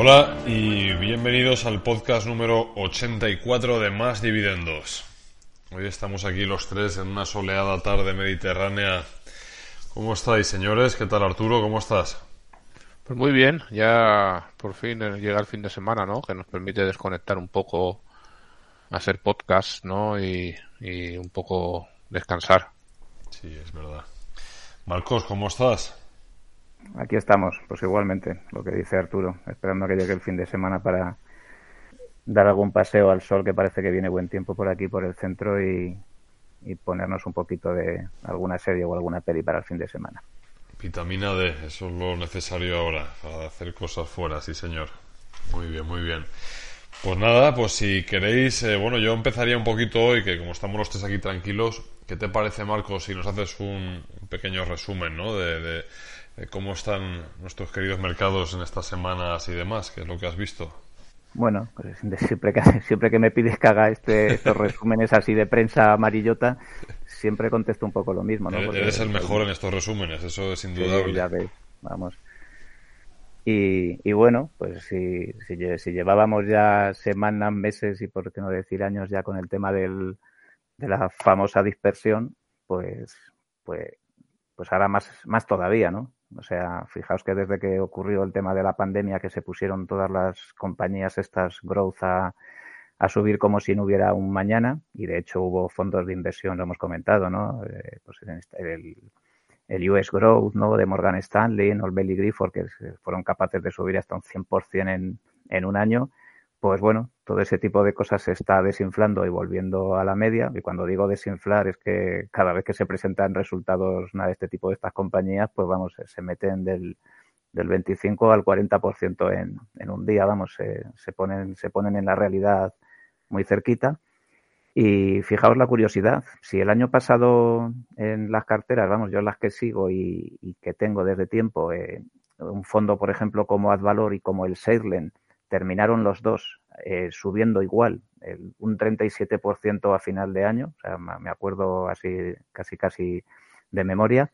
Hola y bienvenidos al podcast número 84 de Más Dividendos. Hoy estamos aquí los tres en una soleada tarde mediterránea. ¿Cómo estáis, señores? ¿Qué tal, Arturo? ¿Cómo estás? Pues muy bien, ya por fin llega el fin de semana, ¿no? Que nos permite desconectar un poco, hacer podcast, ¿no? Y, y un poco descansar. Sí, es verdad. Marcos, ¿cómo estás? Aquí estamos, pues igualmente, lo que dice Arturo, esperando a que llegue el fin de semana para dar algún paseo al sol, que parece que viene buen tiempo por aquí, por el centro, y, ponernos un poquito de alguna serie o alguna peli para el fin de semana. Vitamina D, eso es lo necesario ahora, para hacer cosas fuera, sí señor. Muy bien, muy bien. Pues nada, pues si queréis, eh, bueno, yo empezaría un poquito hoy, que como estamos los tres aquí tranquilos, ¿qué te parece, Marcos, si nos haces un, pequeño resumen, ¿no? de cómo están nuestros queridos mercados en estas semanas y demás, qué es lo que has visto. Bueno, pues siempre que, siempre que me pides que haga este, estos resúmenes así de prensa amarillota, siempre contesto un poco lo mismo. ¿no? Eres el mejor en estos resúmenes, eso es indudable. ya veis, vamos. Y, y, bueno, pues si, si, llevábamos ya semanas, meses y por qué no decir años ya con el tema del, de la famosa dispersión, pues, pues, pues ahora más, más todavía, ¿no? O sea, fijaos que desde que ocurrió el tema de la pandemia, que se pusieron todas las compañías estas growth a, subir como si no hubiera un mañana, y de hecho hubo fondos de inversión, lo hemos comentado, ¿no? Eh, pues el, el, US Growth, ¿no? De Morgan Stanley, ¿no? el Belly Grifford, que fueron capaces de subir hasta un 100% en, en un año pues bueno, todo ese tipo de cosas se está desinflando y volviendo a la media. Y cuando digo desinflar es que cada vez que se presentan resultados de este tipo de estas compañías, pues vamos, se meten del, del 25 al 40% en, en un día, vamos, se, se, ponen, se ponen en la realidad muy cerquita. Y fijaos la curiosidad, si el año pasado en las carteras, vamos, yo las que sigo y, y que tengo desde tiempo, eh, un fondo, por ejemplo, como Advalor y como el Seilen, terminaron los dos eh, subiendo igual, el, un 37% a final de año, o sea, me acuerdo así casi casi de memoria.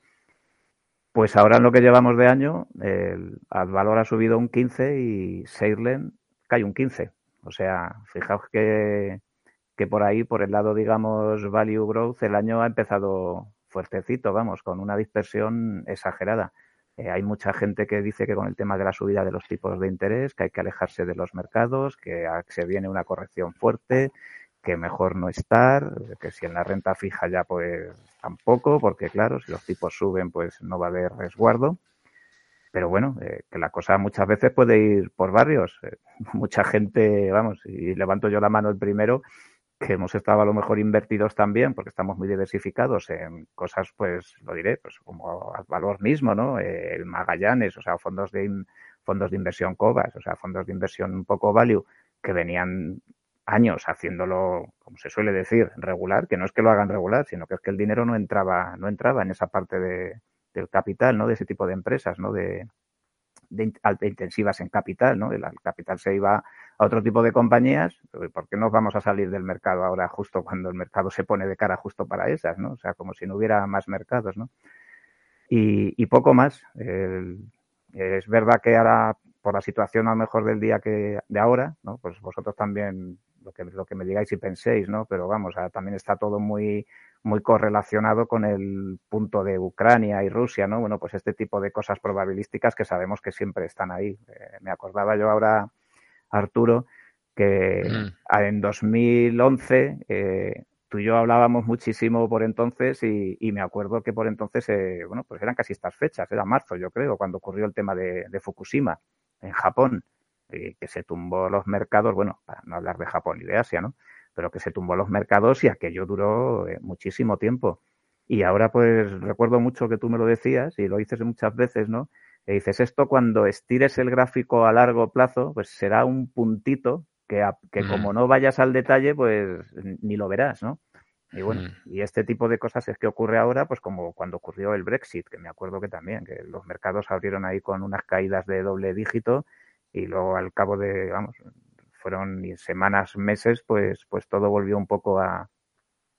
Pues ahora en lo que llevamos de año, el valor ha subido un 15 y Seirlen cae un 15. O sea, fijaos que, que por ahí, por el lado, digamos, value growth, el año ha empezado fuertecito, vamos, con una dispersión exagerada. Eh, hay mucha gente que dice que con el tema de la subida de los tipos de interés, que hay que alejarse de los mercados, que se viene una corrección fuerte, que mejor no estar, que si en la renta fija ya pues tampoco, porque claro, si los tipos suben pues no va a haber resguardo. Pero bueno, eh, que la cosa muchas veces puede ir por barrios. Eh, mucha gente, vamos, y levanto yo la mano el primero, que hemos estado a lo mejor invertidos también, porque estamos muy diversificados en cosas, pues lo diré, pues como valor mismo, ¿no? El Magallanes, o sea, fondos de fondos de inversión COVAS, o sea, fondos de inversión un poco value, que venían años haciéndolo, como se suele decir, regular, que no es que lo hagan regular, sino que es que el dinero no entraba, no entraba en esa parte de, del capital, ¿no? De ese tipo de empresas, ¿no? De, de, intensivas en capital, ¿no? El, capital se iba a otro tipo de compañías, ¿por qué nos vamos a salir del mercado ahora justo cuando el mercado se pone de cara justo para esas, ¿no? O sea, como si no hubiera más mercados, ¿no? Y, poco más. es verdad que ahora, por la situación a lo mejor del día que de ahora, ¿no? Pues vosotros también lo que, lo que me digáis y penséis, ¿no? Pero vamos, también está todo muy, muy correlacionado con el punto de Ucrania y Rusia, ¿no? Bueno, pues este tipo de cosas probabilísticas que sabemos que siempre están ahí. Eh, me acordaba yo ahora Arturo, que mm. en 2011 eh, tú y yo hablábamos muchísimo por entonces y, me acuerdo que por entonces, eh, bueno, pues eran casi estas fechas, era marzo yo creo, cuando ocurrió el tema de, Fukushima en Japón, que se tumbó los mercados, bueno, para no hablar de Japón y de Asia, ¿no? Pero que se tumbó los mercados y aquello duró eh, muchísimo tiempo. Y ahora pues recuerdo mucho que tú me lo decías y lo dices muchas veces, ¿no? Y dices, esto cuando estires el gráfico a largo plazo, pues será un puntito que, que como no vayas al detalle, pues ni lo verás, ¿no? Y bueno, y este tipo de cosas es que ocurre ahora, pues como cuando ocurrió el Brexit, que me acuerdo que también, que los mercados abrieron ahí con unas caídas de doble dígito y luego al cabo de, vamos, fueron semanas, meses, pues, pues todo volvió un poco a,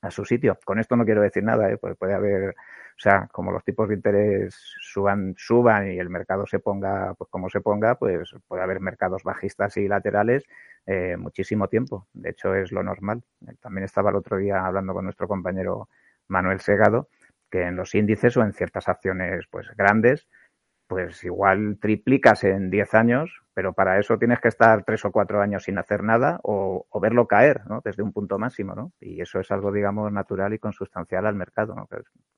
a su sitio. Con esto no quiero decir nada, ¿eh? pues puede haber, o sea, como los tipos de interés suban, suban y el mercado se ponga, pues como se ponga, pues puede haber mercados bajistas y laterales eh, muchísimo tiempo. De hecho, es lo normal. También estaba el otro día hablando con nuestro compañero Manuel Segado, que en los índices o en ciertas acciones pues grandes, pues igual triplicas en 10 años, pero para eso tienes que estar tres o cuatro años sin hacer nada o, verlo caer, ¿no? Desde un punto máximo, ¿no? Y eso es algo, digamos, natural y consustancial al mercado, ¿no?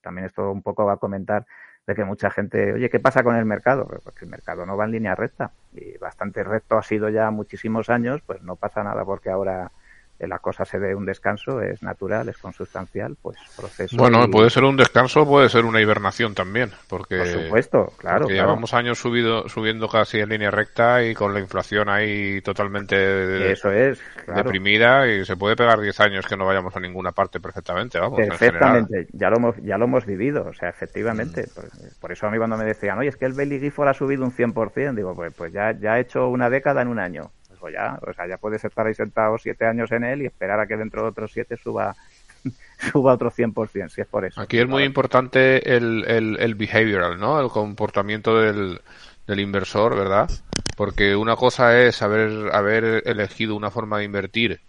también esto un poco va a comentar de que mucha gente, oye, ¿qué pasa con el mercado? Pues, pues el mercado no va en línea recta y bastante recto ha sido ya muchísimos años, pues no pasa nada porque ahora la cosa se dé un descanso, es natural, es consustancial, pues proceso. Bueno, puede ser un descanso, puede ser una hibernación también, porque. Por supuesto, claro. llevamos años subido, subiendo casi en línea recta y con la inflación ahí totalmente. Eso es, deprimida y se puede pegar 10 años que no vayamos a ninguna parte perfectamente, vamos. Perfectamente, ya lo hemos, ya lo hemos vivido, o sea, efectivamente. Mm. Por, eso a mí cuando me decían, oye, es que el Belly Gifford ha subido un 100%, digo, pues, pues ya, ya ha hecho una década en un año pues ya, o sea, ya puedes estar ahí sentado siete años en él y esperar a que dentro de otros siete suba suba otro 100%, si es por eso. Aquí es muy importante el, el, el behavioral, ¿no? El comportamiento del, del inversor, ¿verdad? Porque una cosa es haber, haber elegido una forma de invertir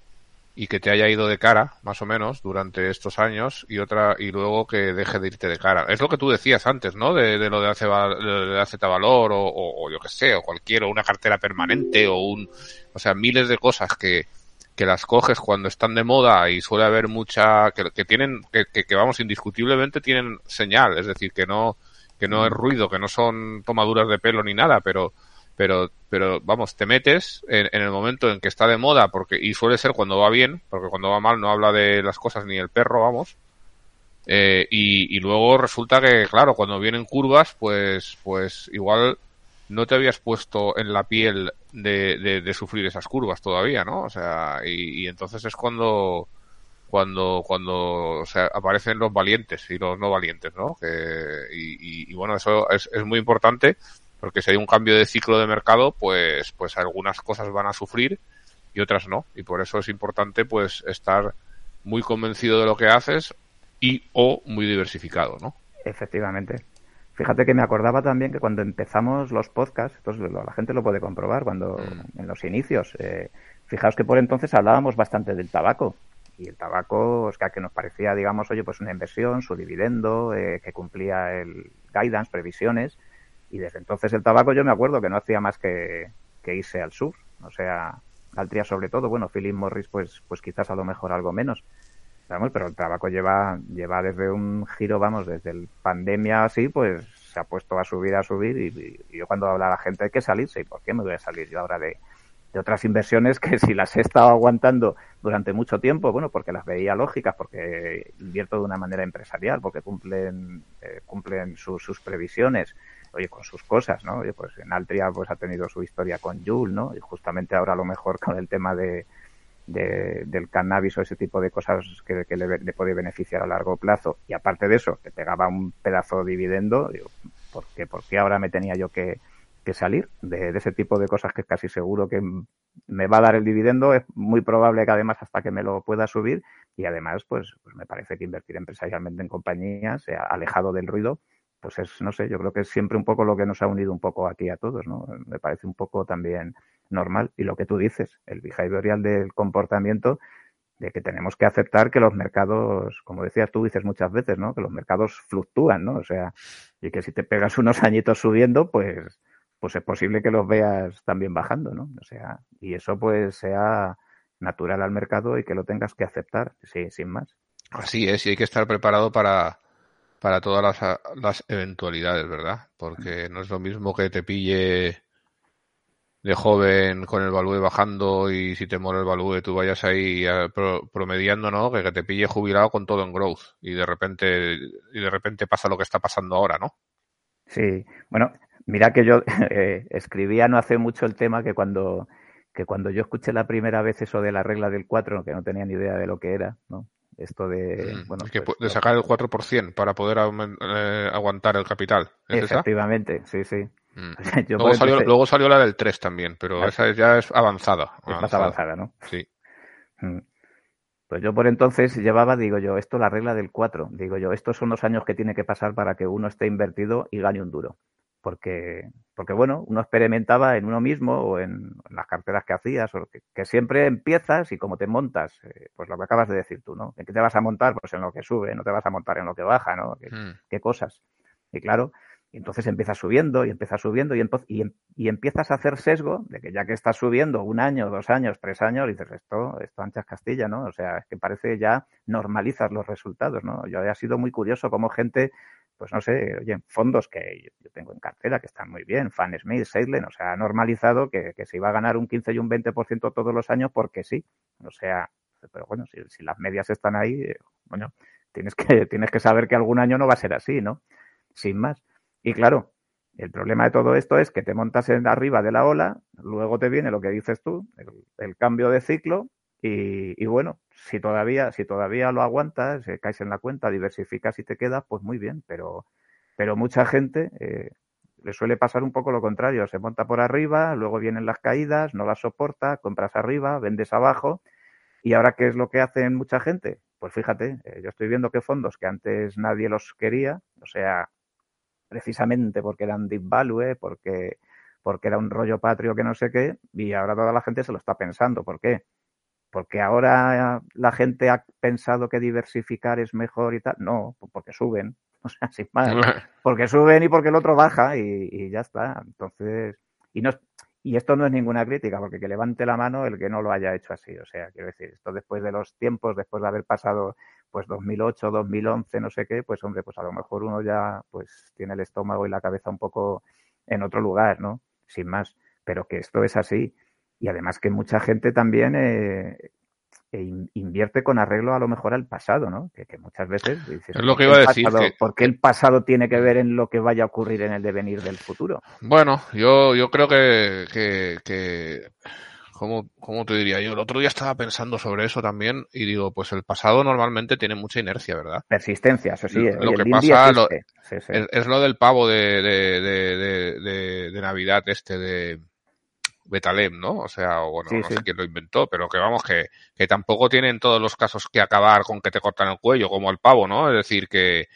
y que te haya ido de cara, más o menos, durante estos años, y otra, y luego que deje de irte de cara. Es lo que tú decías antes, ¿no? De, de lo de, hace, de valor, o, o, yo que sé, o cualquier, o una cartera permanente, o un, o sea, miles de cosas que, que las coges cuando están de moda y suele haber mucha, que, que tienen, que, que, vamos, indiscutiblemente tienen señal, es decir, que no, que no es ruido, que no son tomaduras de pelo ni nada, pero, pero, pero vamos, te metes en, el momento en que está de moda, porque, y suele ser cuando va bien, porque cuando va mal no habla de las cosas ni el perro, vamos, eh, y, y, luego resulta que, claro, cuando vienen curvas, pues, pues igual no te habías puesto en la piel de, de, sufrir esas curvas todavía, ¿no? O sea, y, entonces es cuando, cuando, cuando aparecen los valientes y los no valientes, ¿no? Que, y, y, bueno, eso es, es muy importante porque si hay un cambio de ciclo de mercado, pues, pues algunas cosas van a sufrir y otras no. Y por eso es importante, pues, estar muy convencido de lo que haces y o muy diversificado, ¿no? Efectivamente. Fíjate que me acordaba también que cuando empezamos los podcasts, entonces la gente lo puede comprobar, cuando mm. en los inicios, eh, fijaos que por entonces hablábamos bastante del tabaco. Y el tabaco, es que nos parecía, digamos, oye, pues una inversión, su dividendo, eh, que cumplía el guidance, previsiones, y desde entonces el tabaco yo me acuerdo que no hacía más que, irse al sur. O sea, Altria sobre todo, bueno, Philip Morris pues, pues quizás a lo mejor algo menos. Vamos, pero el tabaco lleva, lleva desde un giro, vamos, desde el pandemia así, pues se ha puesto a subir, a subir y, yo cuando habla la gente hay que salirse. ¿Y por qué me voy a salir yo ahora de, de otras inversiones que si las he estado aguantando durante mucho tiempo, bueno, porque las veía lógicas, porque invierto de una manera empresarial, porque cumplen, eh, cumplen sus previsiones, oye, con sus cosas, ¿no? Oye, pues en Altria pues ha tenido su historia con Joule, ¿no? Y justamente ahora a lo mejor con el tema de, del cannabis o ese tipo de cosas que, le, puede beneficiar a largo plazo. Y aparte de eso, que pegaba un pedazo de dividendo, digo, ¿por qué, ¿por ahora me tenía yo que, que salir de, ese tipo de cosas que casi seguro que me va a dar el dividendo? Es muy probable que además hasta que me lo pueda subir y además pues, pues me parece que invertir empresarialmente en compañías, alejado del ruido, pues es, no sé, yo creo que es siempre un poco lo que nos ha unido un poco aquí a todos, ¿no? Me parece un poco también normal. Y lo que tú dices, el behavioral del comportamiento, de que tenemos que aceptar que los mercados, como decías tú, dices muchas veces, ¿no? Que los mercados fluctúan, ¿no? O sea, y que si te pegas unos añitos subiendo, pues, pues es posible que los veas también bajando, ¿no? O sea, y eso pues sea natural al mercado y que lo tengas que aceptar, sí, sin más. Así es, y hay que estar preparado para, para todas las, las eventualidades, ¿verdad? Porque no es lo mismo que te pille de joven con el value bajando y si te mola el value tú vayas ahí promediando, ¿no? Que, te pille jubilado con todo en growth y de repente y de repente pasa lo que está pasando ahora, ¿no? Sí, bueno, mira que yo eh, escribía no hace mucho el tema que cuando que cuando yo escuché la primera vez eso de la regla del 4, que no tenía ni idea de lo que era, ¿no? Esto de, mm, bueno, que pues, de sacar el 4% para poder eh, aguantar el capital. Efectivamente, sí, sí. Mm. luego, salió, la del 3 también, pero esa ya es avanzada. Es más avanzada, ¿no? Sí. Mm. Pues yo por entonces llevaba, digo yo, esto la regla del 4. Digo yo, estos son los años que tiene que pasar para que uno esté invertido y gane un duro. Porque, porque bueno, uno experimentaba en uno mismo o en, las carteras que hacías, o que, siempre empiezas y como te montas, eh, pues lo que acabas de decir tú, ¿no? ¿En qué te vas a montar? Pues en lo que sube, no te vas a montar en lo que baja, ¿no? Hmm. qué cosas? Y claro, entonces empiezas subiendo y empiezas subiendo y, y, y, empiezas a hacer sesgo de que ya que estás subiendo un año, dos años, tres años, dices, esto, esto anchas Castilla, ¿no? O sea, es que parece ya normalizas los resultados, ¿no? Yo he sido muy curioso cómo gente, pues no sé, oye, fondos que yo tengo en cartera que están muy bien, Fan Smith, Seidlen, o sea, ha normalizado que, que se iba a ganar un 15 y un 20% todos los años porque sí. O sea, pero bueno, si, las medias están ahí, eh, bueno, tienes que, tienes que saber que algún año no va a ser así, ¿no? Sin más. Y claro, el problema de todo esto es que te montas en arriba de la ola, luego te viene lo que dices tú, el, cambio de ciclo, y, bueno, si todavía, si todavía lo aguantas, eh, caes en la cuenta, diversificas y te quedas, pues muy bien, pero, pero mucha gente eh, le suele pasar un poco lo contrario, se monta por arriba, luego vienen las caídas, no las soporta, compras arriba, vendes abajo, y ahora qué es lo que hacen mucha gente? Pues fíjate, eh, yo estoy viendo que fondos que antes nadie los quería, o sea, precisamente porque eran deep value, porque, porque era un rollo patrio que no sé qué, y ahora toda la gente se lo está pensando. ¿Por qué? Porque ahora la gente ha pensado que diversificar es mejor y tal. No, porque suben. O sea, sin más. Porque suben y porque el otro baja y, y ya está. Entonces, y no, y esto no es ninguna crítica, porque que levante la mano el que no lo haya hecho así. O sea, quiero decir, esto después de los tiempos, después de haber pasado pues 2008, 2011, no sé qué, pues hombre, pues a lo mejor uno ya pues tiene el estómago y la cabeza un poco en otro lugar, ¿no? Sin más. Pero que esto es así. Y además que mucha gente también eh, e invierte con arreglo a lo mejor al pasado, ¿no? Que, muchas veces dices, es lo que iba a decir. ¿Por qué el pasado tiene que ver en lo que vaya a ocurrir en el devenir del futuro? Bueno, yo, yo creo que, que, que ¿cómo, ¿cómo, te diría yo? El otro día estaba pensando sobre eso también y digo, pues el pasado normalmente tiene mucha inercia, ¿verdad? Persistencia, eso sí. Lo, que pasa es, lo del pavo de, de, de, de Navidad este de Betalem, ¿no? O sea, o bueno, no sé quién lo inventó, pero que vamos, que, que tampoco tienen todos los casos que acabar con que te cortan el cuello, como el pavo, ¿no? Es decir, que,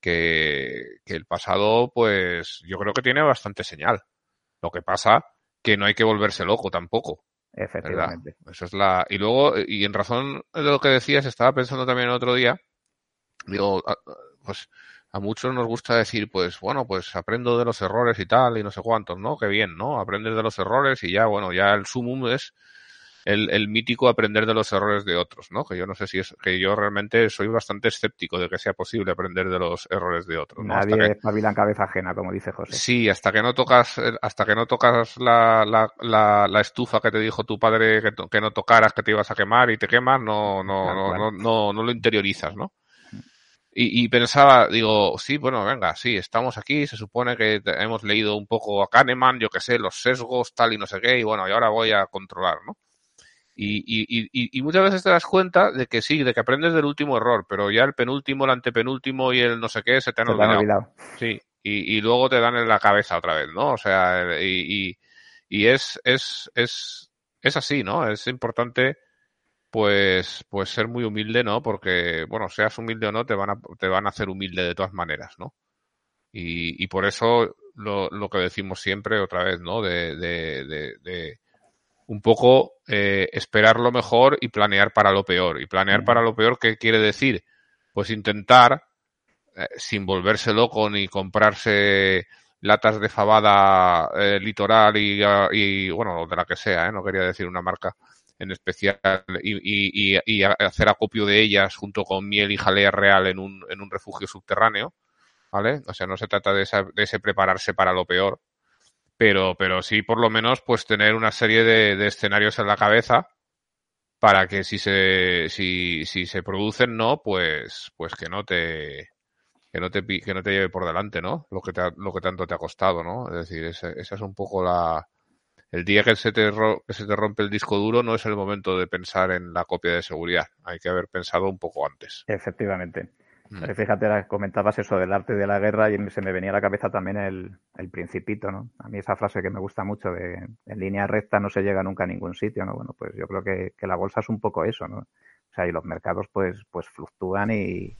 que, que el pasado, pues, yo creo que tiene bastante señal. Lo que pasa que no hay que volverse loco tampoco. Efectivamente. Eso es la. Y luego, y en razón de lo que decías, estaba pensando también el otro día, digo, ah, pues a muchos nos gusta decir, pues bueno, pues aprendo de los errores y tal, y no sé cuántos, ¿no? Qué bien, ¿no? Aprendes de los errores y ya, bueno, ya el sumum es el, el mítico aprender de los errores de otros, ¿no? Que yo no sé si es, que yo realmente soy bastante escéptico de que sea posible aprender de los errores de otros. ¿no? Nadie espabila en cabeza ajena, como dice José. Sí, hasta que no tocas, hasta que no tocas la, la, la, la estufa que te dijo tu padre que, que, no tocaras, que te ibas a quemar y te quemas, no, no, no, no, no, no lo interiorizas, ¿no? Y, y, pensaba, digo, sí, bueno, venga, sí, estamos aquí, se supone que hemos leído un poco a Kahneman, yo que sé, los sesgos, tal y no sé qué, y bueno, y ahora voy a controlar, ¿no? Y, y, y, y muchas veces te das cuenta de que sí, de que aprendes del último error, pero ya el penúltimo, el antepenúltimo y el no sé qué se te han, olvidado. Sí, y, luego te dan en la cabeza otra vez, ¿no? O sea, y es, es, es, es así, ¿no? Es importante pues, pues ser muy humilde, ¿no? Porque, bueno, seas humilde o no, te van a, te van a hacer humilde de todas maneras, ¿no? Y, y por eso lo, lo que decimos siempre otra vez, ¿no? De, de, de, de un poco eh, esperar lo mejor y planear para lo peor. Y planear para lo peor, ¿qué quiere decir? Pues intentar, eh, sin volverse loco ni comprarse latas de fabada eh, litoral y, y, bueno, de la que sea, ¿eh? no quería decir una marca, en especial y, y, y, hacer acopio de ellas junto con miel y jalea real en un, en un refugio subterráneo, ¿vale? O sea, no se trata de, esa, de ese prepararse para lo peor, pero, pero sí por lo menos pues tener una serie de, de escenarios en la cabeza para que si se, si, si se producen, no, pues, pues que no te, que no te, que no te lleve por delante, ¿no? Lo que, te, lo que tanto te ha costado, ¿no? Es decir, esa, esa es un poco la, el día que se, te que se te rompe el disco duro no es el momento de pensar en la copia de seguridad. Hay que haber pensado un poco antes. Efectivamente. Mm. Fíjate, comentabas eso del arte de la guerra y se me venía a la cabeza también el, el principito, ¿no? A mí esa frase que me gusta mucho de en línea recta no se llega nunca a ningún sitio, ¿no? Bueno, pues yo creo que, que la bolsa es un poco eso, ¿no? O O sea, y los mercados pues, pues fluctúan y,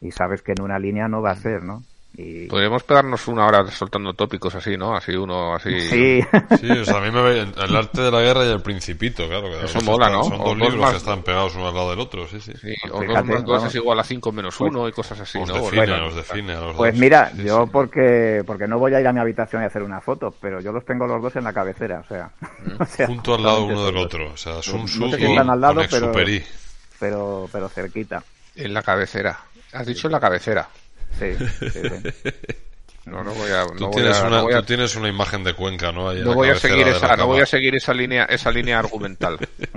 y sabes que en una línea no va a ser, ¿no? Y... Podríamos pegarnos una hora soltando tópicos así, ¿no? Así uno, así. Sí. Sí, o sea, a mí me ve el arte de la guerra y el principito, claro. Que Eso mola, están- ¿no? Son O dos libros más- que están pegados uno al lado del otro, sí, sí. Sí, Pues o dos más es igual a 5 menos Pues- 1 y cosas así, Os ¿no? define, Porque- os define a los Pues dos. mira, Sí, yo sí. porque porque no voy a ir a mi habitación y hacer una foto, pero yo los tengo los dos en la cabecera, o sea, o sea, Junto al lado uno del otro. O sea, Sun No Tzu sé si con, están al lado, con pero- Exupéry. pero pero cerquita. En la cabecera. Has dicho en la cabecera. Sí, sí, sí. No, no voy a. Tú, No voy tienes a, una, no voy a- tú tienes una imagen de Cuenca, ¿no? Ahí no voy a seguir esa, no voy a seguir esa línea, esa línea argumental.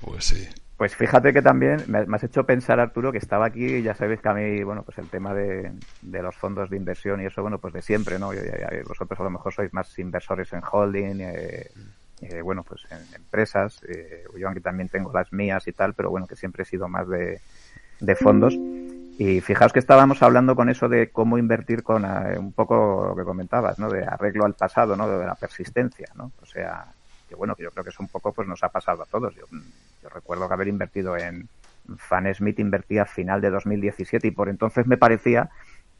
Pues sí. Pues fíjate que también me, me has hecho pensar, Arturo, que estaba aquí y ya sabéis que a mí, bueno, pues el tema de, de los fondos de inversión y eso, bueno, pues de siempre, ¿no? Y- y- y vosotros a lo mejor sois más inversores en holding, eh, eh, bueno, pues en empresas. eh, yo aquí también tengo las mías y tal, pero bueno, que siempre he sido más de, de fondos. Y fijaos que estábamos hablando con eso de cómo invertir con eh, un poco lo que comentabas, ¿no? De arreglo al pasado, ¿no? De la persistencia, ¿no? O sea, que bueno, que yo creo que eso un poco pues nos ha pasado a todos. Yo, yo recuerdo que haber invertido en Fan Smith invertía a final de 2017 y por entonces me parecía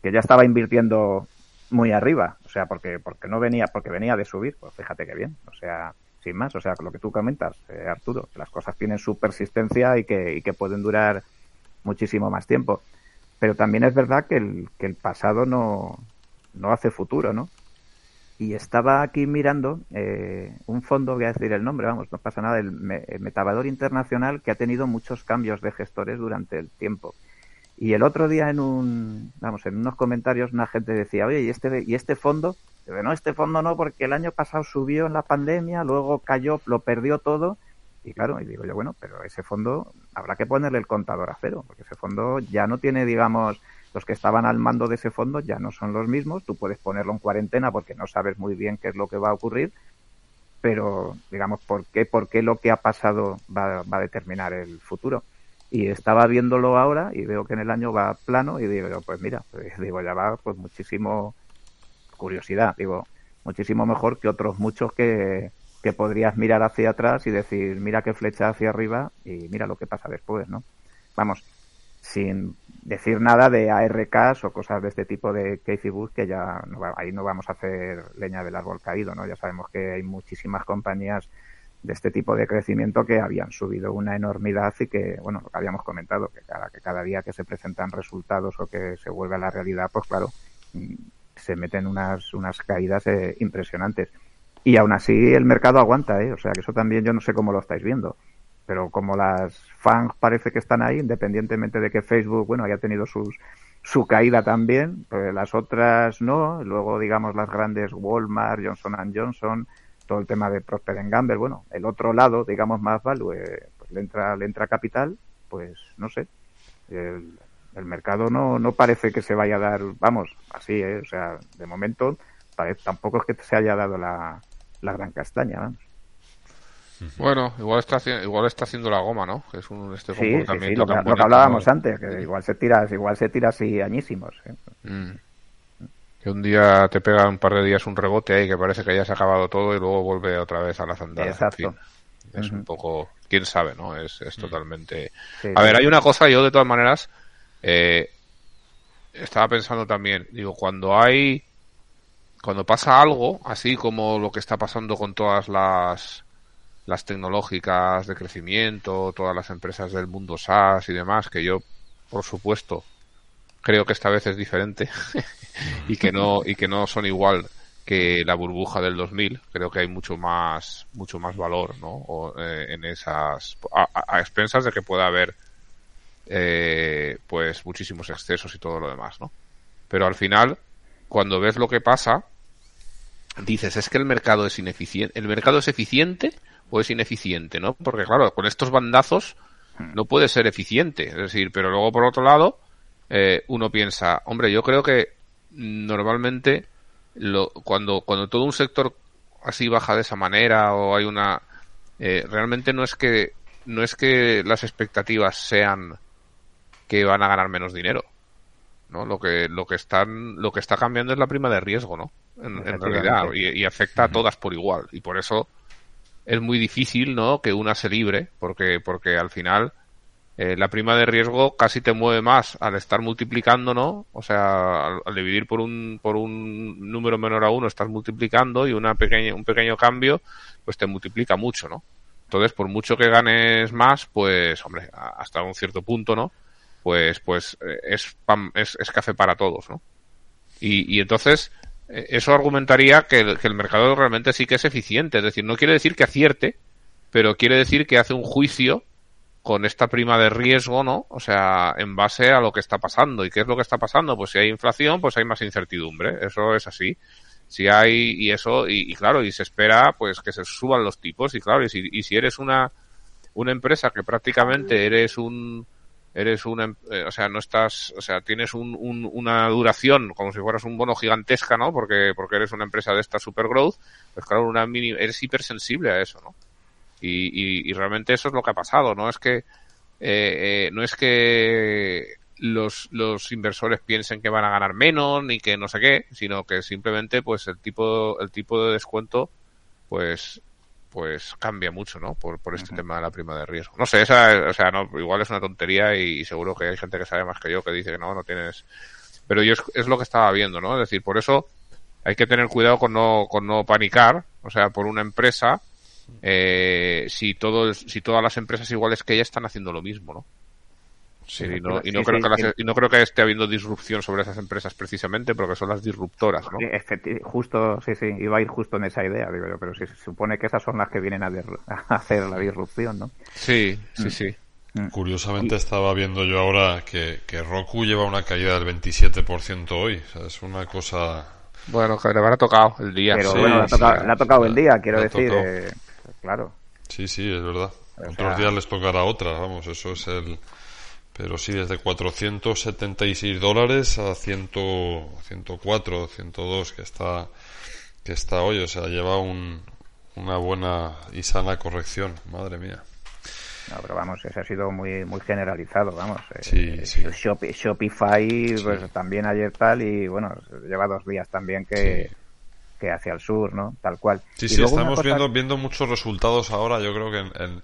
que ya estaba invirtiendo muy arriba, o sea, porque porque no venía porque venía de subir, pues fíjate que bien, o sea, sin más, o sea, lo que tú comentas, eh, Arturo, que las cosas tienen su persistencia y que y que pueden durar muchísimo más tiempo. Pero también es verdad que el, que el pasado no, no hace futuro, ¿no? Y estaba aquí mirando eh, un fondo, voy a decir el nombre, vamos, no pasa nada, el, Me- el Metavador Internacional, que ha tenido muchos cambios de gestores durante el tiempo. Y el otro día en un, vamos, en unos comentarios una gente decía, oye, ¿y este, y este fondo? No, este fondo no, porque el año pasado subió en la pandemia, luego cayó, lo perdió todo. Y claro, y digo yo, bueno, pero ese fondo habrá que ponerle el contador a cero, porque ese fondo ya no tiene, digamos, los que estaban al mando de ese fondo ya no son los mismos. Tú puedes ponerlo en cuarentena porque no sabes muy bien qué es lo que va a ocurrir, pero digamos, ¿por qué, por qué lo que ha pasado va, va a determinar el futuro? Y estaba viéndolo ahora y veo que en el año va plano y digo, pues mira, digo, ya va pues muchísimo curiosidad, digo, muchísimo mejor que otros muchos que, que podrías mirar hacia atrás y decir, mira qué flecha hacia arriba y mira lo que pasa después, ¿no? Vamos, sin decir nada de ARKs o cosas de este tipo de Casey que ya no ahí no vamos a hacer leña del árbol caído, ¿no? Ya sabemos que hay muchísimas compañías de este tipo de crecimiento que habían subido una enormidad y que, bueno, lo que habíamos comentado, que cada, que cada día que se presentan resultados o que se vuelve a la realidad, pues claro, mm, se meten unas, unas caídas eh, impresionantes. Y aún así el mercado aguanta, ¿eh? O sea que eso también yo no sé cómo lo estáis viendo. Pero como las fans parece que están ahí, independientemente de que Facebook, bueno, haya tenido sus, su caída también, pues las otras no. Luego, digamos, las grandes Walmart, Johnson Johnson, todo el tema de Procter Gamble, bueno, el otro lado, digamos, más value, eh, pues le entra, le entra capital, pues no sé. El, el mercado no, no parece que se vaya a dar, vamos, así, ¿eh? o sea, de momento tampoco es que se haya dado la, la gran castaña, vamos. Bueno, igual está, igual está haciendo la goma, ¿no? Que es un este Sí, sí, sí, comportamiento lo, que, lo hablábamos ¿no? antes, que igual se tira, igual se tira así añísimos. ¿eh? Mm. Que un día te pega un par de días un rebote ahí que parece que ya se ha acabado todo y luego vuelve otra vez a las andadas. En Exacto. fin, es un poco, quién sabe, ¿no? Es, es totalmente. Sí, A sí. ver, hay una cosa, yo de todas maneras, eh, estaba pensando también, digo, cuando hay, cuando pasa algo, así como lo que está pasando con todas las, las tecnológicas de crecimiento, todas las empresas del mundo SaaS y demás, que yo, por supuesto, creo que esta vez es diferente y que no, y que no son igual que la burbuja del 2000. Creo que hay mucho más, mucho más valor, ¿no? Eh, en esas, a, a- a expensas de que pueda haber, eh, pues muchísimos excesos y todo lo demás, ¿no? Pero al final, cuando ves lo que pasa, dices, es que el mercado es ineficiente. ¿El mercado es eficiente o es ineficiente, no? Porque claro, con estos bandazos no puede ser eficiente. Es decir, pero luego por otro lado, eh, uno piensa, hombre, yo creo que normalmente lo, cuando, cuando todo un sector así baja de esa manera o hay una eh, realmente no es que no es que las expectativas sean que van a ganar menos dinero no lo que lo que están lo que está cambiando es la prima de riesgo no en, en realidad y, y afecta a todas por igual y por eso es muy difícil no que una se libre porque porque al final eh, la prima de riesgo casi te mueve más al estar multiplicando, ¿no? O sea, al, dividir por un, por un número menor a uno estás multiplicando y una pequeña, un pequeño cambio pues te multiplica mucho, ¿no? Entonces, por mucho que ganes más, pues, hombre, hasta un cierto punto, ¿no? Pues, pues eh, es, es, es café para todos, ¿no? Y, y entonces, eso argumentaría que el, mercado realmente sí que es eficiente. Es decir, no quiere decir que acierte, pero quiere decir que hace un juicio con esta prima de riesgo, ¿no? O sea, en base a lo que está pasando. ¿Y qué es lo que está pasando? Pues si hay inflación, pues hay más incertidumbre. Eso es así. Si hay, y eso, y, claro, y se espera, pues que se suban los tipos. Y claro, y si, y si eres una, una empresa que prácticamente eres un, eres una, em, eh, o sea, no estás, o sea, tienes un, un, una duración como si fueras un bono gigantesca, ¿no? Porque, porque eres una empresa de esta super growth, pues claro, una mini, eres hipersensible a eso, ¿no? Y, y, realmente eso es lo que ha pasado, no es que eh, eh, no es que los, los inversores piensen que van a ganar menos ni que no sé qué, sino que simplemente pues el tipo el tipo de descuento pues pues cambia mucho, ¿no? Por, por este tema de la prima de riesgo. No sé, esa, o sea, no, igual es una tontería y, seguro que hay gente que sabe más que yo que dice que no, no tienes. Pero yo es, es, lo que estaba viendo, ¿no? Es decir, por eso hay que tener cuidado con no, con no panicar, o sea, por una empresa eh, si, todos, si todas las empresas iguales que ella están haciendo lo mismo, ¿no? Sí, y, no, y, no creo que y, no, creo que esté habiendo disrupción sobre esas empresas precisamente porque son las disruptoras, ¿no? justo, sí, sí, iba a ir justo en esa idea, digo yo, pero sí, se supone que esas son las que vienen a, hacer la disrupción, ¿no? Sí, sí, mm. sí. Mm. Curiosamente estaba viendo yo ahora que, que Roku lleva una caída del 27% hoy, o sea, es una cosa... Bueno, que le habrá tocado el día. Pero bueno, le, ha tocado, el día, quiero decir. Eh, claro. Sí, sí, es verdad. Otros días les tocará otra, vamos, eso es el... Pero sí, desde 476 dólares a 100, 104, 102 que está, que está hoy, o sea, lleva un, una buena y sana corrección, madre mía. No, pero vamos, ese ha sido muy muy generalizado, vamos. Sí, eh, sí. Shopify, pues también ayer tal, y bueno, lleva dos días también que, que hacia el sur, ¿no? Tal cual. Sí, sí, estamos viendo, viendo muchos resultados ahora, yo creo que en,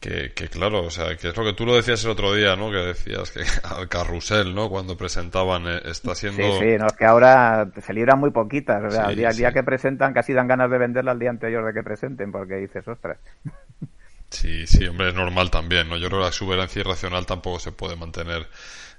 que, que, claro, o sea, que es lo que tú lo decías el otro día, ¿no? Que decías que al carrusel, ¿no? Cuando presentaban eh, está siendo... Sí, sí, no, es que ahora se libran muy poquitas, o sea, el día, día que presentan casi dan ganas de venderla al día anterior de que presenten, porque dices, ostras. Sí, sí, hombre, es normal también, ¿no? Yo creo que la exuberancia irracional tampoco se puede mantener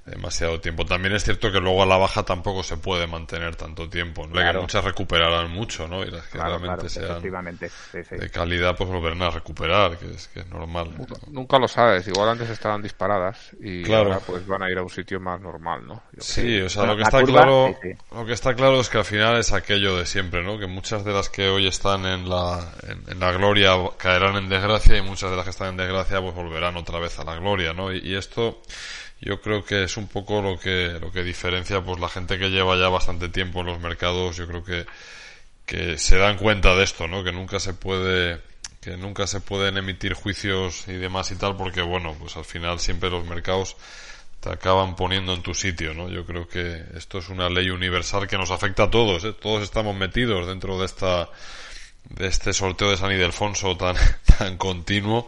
demasiado tiempo. También es cierto que luego a la baja tampoco se puede mantener tanto tiempo. Que muchas recuperarán mucho, ¿no? Y las que realmente sean de calidad, pues volverán a recuperar, que es, que es normal. Nunca, lo sabes. Igual antes estaban disparadas y ahora pues van a ir a un sitio más normal, ¿no? sí, o sea, lo que está claro, lo que está claro es que al final es aquello de siempre, ¿no? Que muchas de las que hoy están en la, en, la gloria caerán en desgracia y muchas de que están en desgracia pues volverán otra vez a la gloria, ¿no? y esto yo creo que es un poco lo que, lo que diferencia pues la gente que lleva ya bastante tiempo en los mercados, yo creo que, que se dan cuenta de esto, ¿no? Que nunca se puede, que nunca se pueden emitir juicios y demás y tal, porque bueno, pues al final siempre los mercados te acaban poniendo en tu sitio, ¿no? Yo creo que esto es una ley universal que nos afecta a todos, ¿eh? Todos estamos metidos dentro de esta, de este sorteo de San Ildefonso tan, tan continuo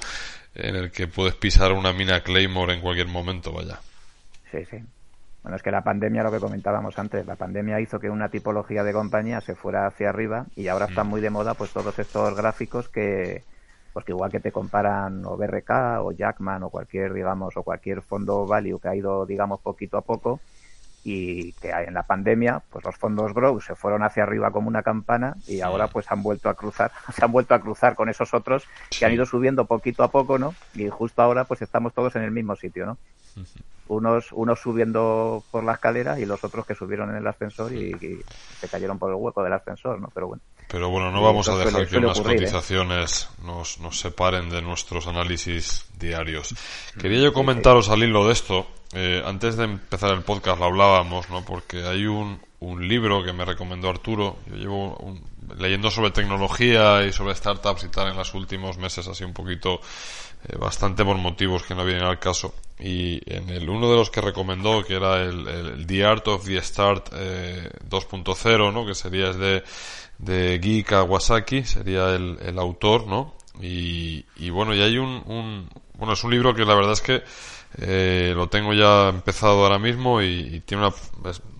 en el que puedes pisar una mina Claymore en cualquier momento, vaya. Sí, sí. Bueno, es que la pandemia, lo que comentábamos antes, la pandemia hizo que una tipología de compañía se fuera hacia arriba y ahora están mm. muy de moda pues todos estos gráficos que, pues que igual que te comparan o BRK o Jackman o cualquier, digamos, o cualquier fondo value que ha ido, digamos, poquito a poco, y que en la pandemia pues los fondos Grow se fueron hacia arriba como una campana y ahora pues han vuelto a cruzar se han vuelto a cruzar con esos otros que han ido subiendo poquito a poco no y justo ahora pues estamos todos en el mismo sitio no unos unos subiendo por la escalera y los otros que subieron en el ascensor y, se cayeron por el hueco del ascensor no pero bueno. Pero bueno no vamos a dejar que unas ¿eh? cotizaciones nos, nos separen de nuestros análisis diarios. Quería yo comentaros al hilo de esto eh, antes de empezar el podcast lo hablábamos, ¿no? Porque hay un, un libro que me recomendó Arturo. Yo llevo leyendo sobre tecnología y sobre startups y tal en los últimos meses, así un poquito, eh, bastante por motivos que no vienen al caso. Y en el uno de los que recomendó, que era el, el The Art of the Start eh, 2.0, ¿no? Que sería es de, de Guy Kawasaki, sería el, el autor, ¿no? Y, y bueno, y hay un, un, bueno, es un libro que la verdad es que eh, lo tengo ya empezado ahora mismo y, tiene una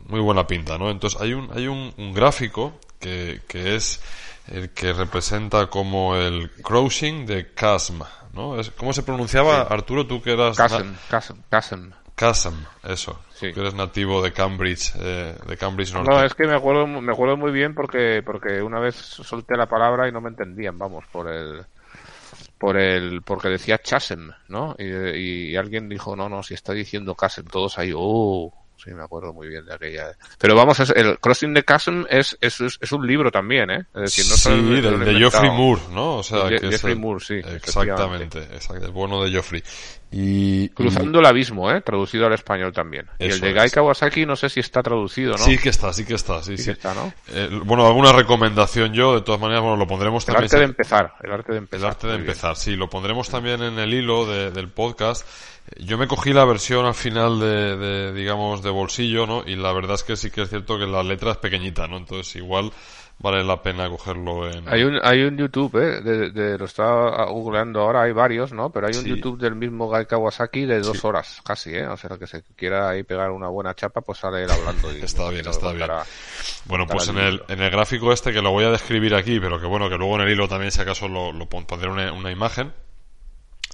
muy buena pinta, ¿no? Entonces hay un, hay un, gráfico que, que, es el que representa como el cruising de Chasm, ¿no? ¿Cómo se pronunciaba, Arturo, tú que eras... Chasm, Chasm, Chasm. Chasm, eso. Sí. Que eres nativo de Cambridge, eh, de Cambridge Norte. No, es que me acuerdo, me acuerdo muy bien porque, porque una vez solté la palabra y no me entendían, vamos, por el por el porque decía Chasm, ¿no? Y, y, alguien dijo, no, no, si está diciendo Chasm, todos ahí, oh, Sí, me acuerdo muy bien de aquella. Pero vamos, el Crossing the Chasm es, es, es un libro también, ¿eh? Es decir, no sí, de, Geoffrey Moore, ¿no? O sea, que Geoffrey Moore, sí. Exactamente, exactamente, el bueno de Geoffrey. Y, Cruzando el abismo, ¿eh? Traducido al español también. y el de Guy Kawasaki no sé si está traducido, ¿no? Sí que está, sí que está, sí, sí. está, ¿no? Eh, bueno, alguna recomendación yo, de todas maneras, bueno, lo pondremos también. El arte de empezar, el arte de empezar. El arte de empezar, sí, lo pondremos también en el hilo del podcast yo me cogí la versión al final de, digamos, de bolsillo, ¿no? Y la verdad es que sí que es cierto que la letra es pequeñita, ¿no? Entonces igual vale la pena cogerlo en... Hay un, hay un YouTube, ¿eh? De, lo estaba googleando ahora, hay varios, ¿no? Pero hay un YouTube del mismo Gai Kawasaki de dos horas, casi, ¿eh? O sea, que se quiera ahí pegar una buena chapa, pues sale él hablando. Y está bien, está bien. Bueno, pues en el, en el gráfico este, que lo voy a describir aquí, pero que bueno, que luego en el hilo también, si acaso, lo, lo pondré una, una imagen.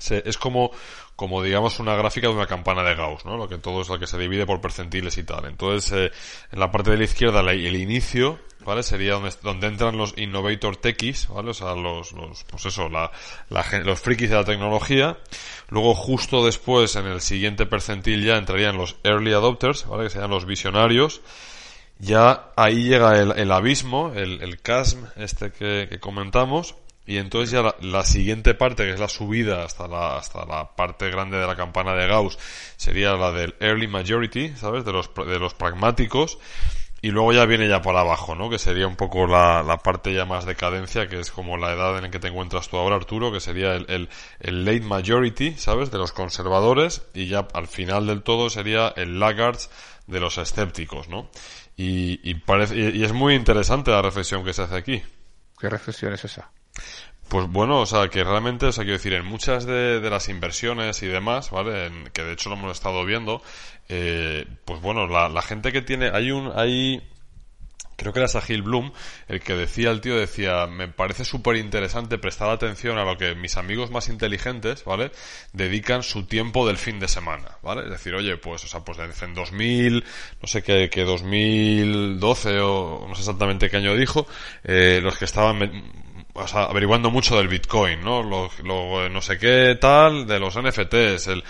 es como como digamos una gráfica de una campana de Gauss, ¿no? Lo que todo es lo que se divide por percentiles y tal. Entonces, eh, en la parte de la izquierda el inicio, ¿vale? Sería donde, donde entran los innovator techies, ¿vale? O sea, los, los pues eso, la, la, los frikis de la tecnología. Luego, justo después, en el siguiente percentil ya entrarían los early adopters, ¿vale? Que serían los visionarios. Ya ahí llega el, el abismo, el, el chasm este que, que comentamos y entonces ya la, siguiente parte, que es la subida hasta la, hasta la parte grande de la campana de Gauss, sería la del early majority, ¿sabes? De los, de los pragmáticos. Y luego ya viene ya para abajo, ¿no? Que sería un poco la, la parte ya más de cadencia, que es como la edad en la que te encuentras tú ahora, Arturo, que sería el, el, el late majority, ¿sabes? De los conservadores. Y ya al final del todo sería el laggards de los escépticos, ¿no? Y, y, parece, y es muy interesante la reflexión que se hace aquí. ¿Qué reflexión es esa? Pues bueno, o sea, que realmente, o sea, quiero decir, en muchas de, las inversiones y demás, ¿vale? En, que de hecho lo hemos estado viendo, eh, pues bueno, la, la, gente que tiene, hay un, hay, creo que era Sahil Bloom, el que decía, el tío decía, me parece súper interesante prestar atención a lo que mis amigos más inteligentes, ¿vale? Dedican su tiempo del fin de semana, ¿vale? Es decir, oye, pues, o sea, pues en 2000, no sé qué, que 2012 o no sé exactamente qué año dijo, eh, los que estaban o sea, averiguando mucho del Bitcoin, ¿no? Lo, lo, no sé qué tal, de los NFTs, el,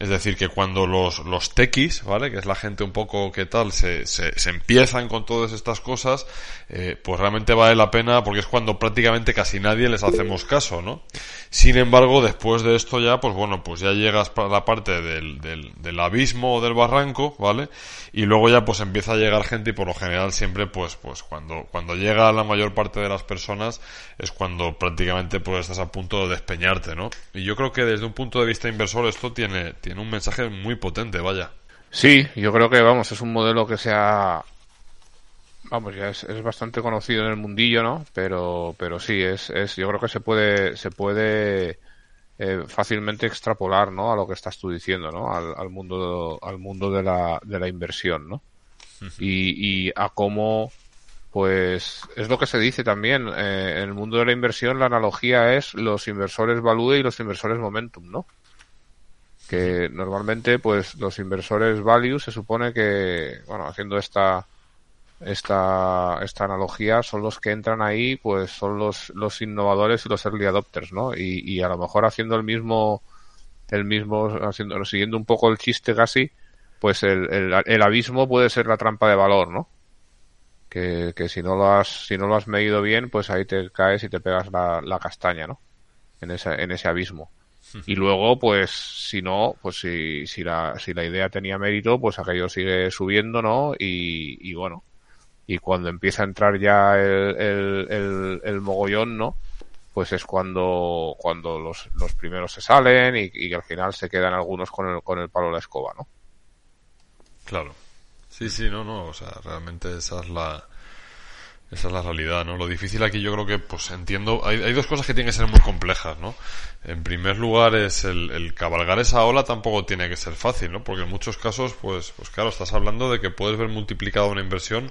es decir, que cuando los, los techies, ¿vale? Que es la gente un poco que tal, se, se, se empiezan con todas estas cosas, eh, pues realmente vale la pena porque es cuando prácticamente casi nadie les hacemos caso, ¿no? Sin embargo, después de esto ya, pues bueno, pues ya llegas a la parte del, del, del abismo o del barranco, ¿vale? Y luego ya pues empieza a llegar gente y por lo general siempre pues, pues cuando, cuando llega la mayor parte de las personas es cuando prácticamente pues estás a punto de despeñarte, ¿no? Y yo creo que desde un punto de vista inversor esto tiene un mensaje muy potente, vaya. Sí, yo creo que, vamos, es un modelo que se ha... Vamos, ya es, bastante conocido en el mundillo, ¿no? Pero, pero sí, es, es, yo creo que se puede, se puede eh, fácilmente extrapolar, ¿no? A lo que estás tú diciendo, ¿no? Al, mundo, al mundo de la, de la inversión, ¿no? y, y a cómo, pues, es lo que se dice también, eh, en el mundo de la inversión la analogía es los inversores value y los inversores momentum, ¿no? Que normalmente pues los inversores value se supone que bueno haciendo esta esta esta analogía son los que entran ahí pues son los los innovadores y los early adopters no y, y a lo mejor haciendo el mismo el mismo haciendo siguiendo un poco el chiste casi pues el, el, el abismo puede ser la trampa de valor no que, que si no lo has si no lo has medido bien pues ahí te caes y te pegas la, la castaña no en ese en ese abismo y luego, pues, si no, pues si, si, la, si la idea tenía mérito, pues aquello sigue subiendo, ¿no? Y, bueno, y cuando empieza a entrar ya el, el, el, mogollón, ¿no? Pues es cuando, cuando los, los primeros se salen y, y al final se quedan algunos con el, con el palo de la escoba, ¿no? Claro. Sí, sí, no, no, o sea, realmente esa es la, Esa es la realidad, ¿no? Lo difícil aquí yo creo que, pues entiendo, hay, hay dos cosas que tienen que ser muy complejas, ¿no? En primer lugar es el, el, cabalgar esa ola tampoco tiene que ser fácil, ¿no? Porque en muchos casos, pues, pues claro, estás hablando de que puedes ver multiplicado una inversión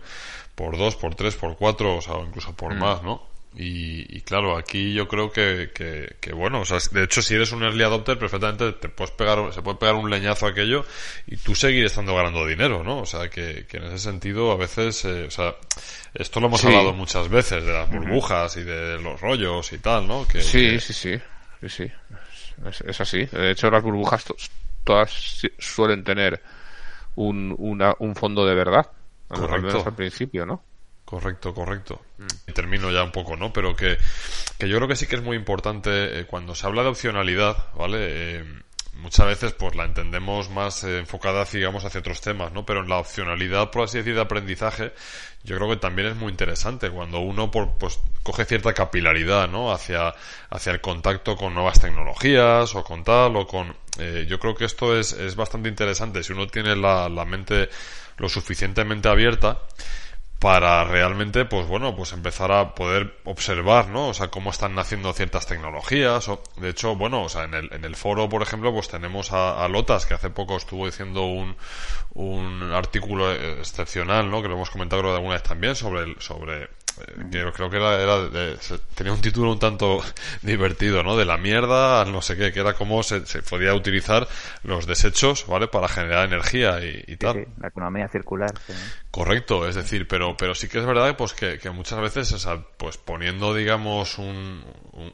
por dos, por tres, por cuatro, o sea, incluso por mm. más, ¿no? Y, claro, aquí yo creo que, que, bueno, o sea, de hecho si eres un early adopter perfectamente te puedes pegar, se puede pegar un leñazo a aquello y tú seguir estando ganando dinero, ¿no? O sea, que, en ese sentido a veces, eh, o sea, esto lo hemos hablado muchas veces de las burbujas y de los rollos y tal, ¿no? Que, sí, sí, sí, sí, sí, es, así. De hecho las burbujas todas suelen tener un, un fondo de verdad, al menos al principio, ¿no? Correcto, correcto. Y termino ya un poco, ¿no? Pero que, que yo creo que sí que es muy importante eh, cuando se habla de opcionalidad, ¿vale? Eh, muchas veces pues la entendemos más eh, enfocada, digamos, hacia otros temas, ¿no? Pero en la opcionalidad, por así decir, de aprendizaje, yo creo que también es muy interesante cuando uno por, pues coge cierta capilaridad, ¿no? Hacia, hacia el contacto con nuevas tecnologías o con tal o con... yo creo que esto es, es bastante interesante si uno tiene la, la mente lo suficientemente abierta para realmente, pues bueno, pues empezar a poder observar, ¿no? O sea, cómo están naciendo ciertas tecnologías. O, de hecho, bueno, o sea, en el, en el foro, por ejemplo, pues tenemos a, Lotas, que hace poco estuvo diciendo un, un artículo excepcional, ¿no? Que lo hemos comentado creo, alguna vez también sobre el, sobre que creo que era, era tenía un título un tanto divertido, ¿no? De la mierda al no sé qué, que era cómo se, se podía utilizar los desechos, ¿vale? Para generar energía y, tal. la economía circular. Correcto, es decir, pero, pero sí que es verdad pues que, que muchas veces, o sea, pues poniendo, digamos, un,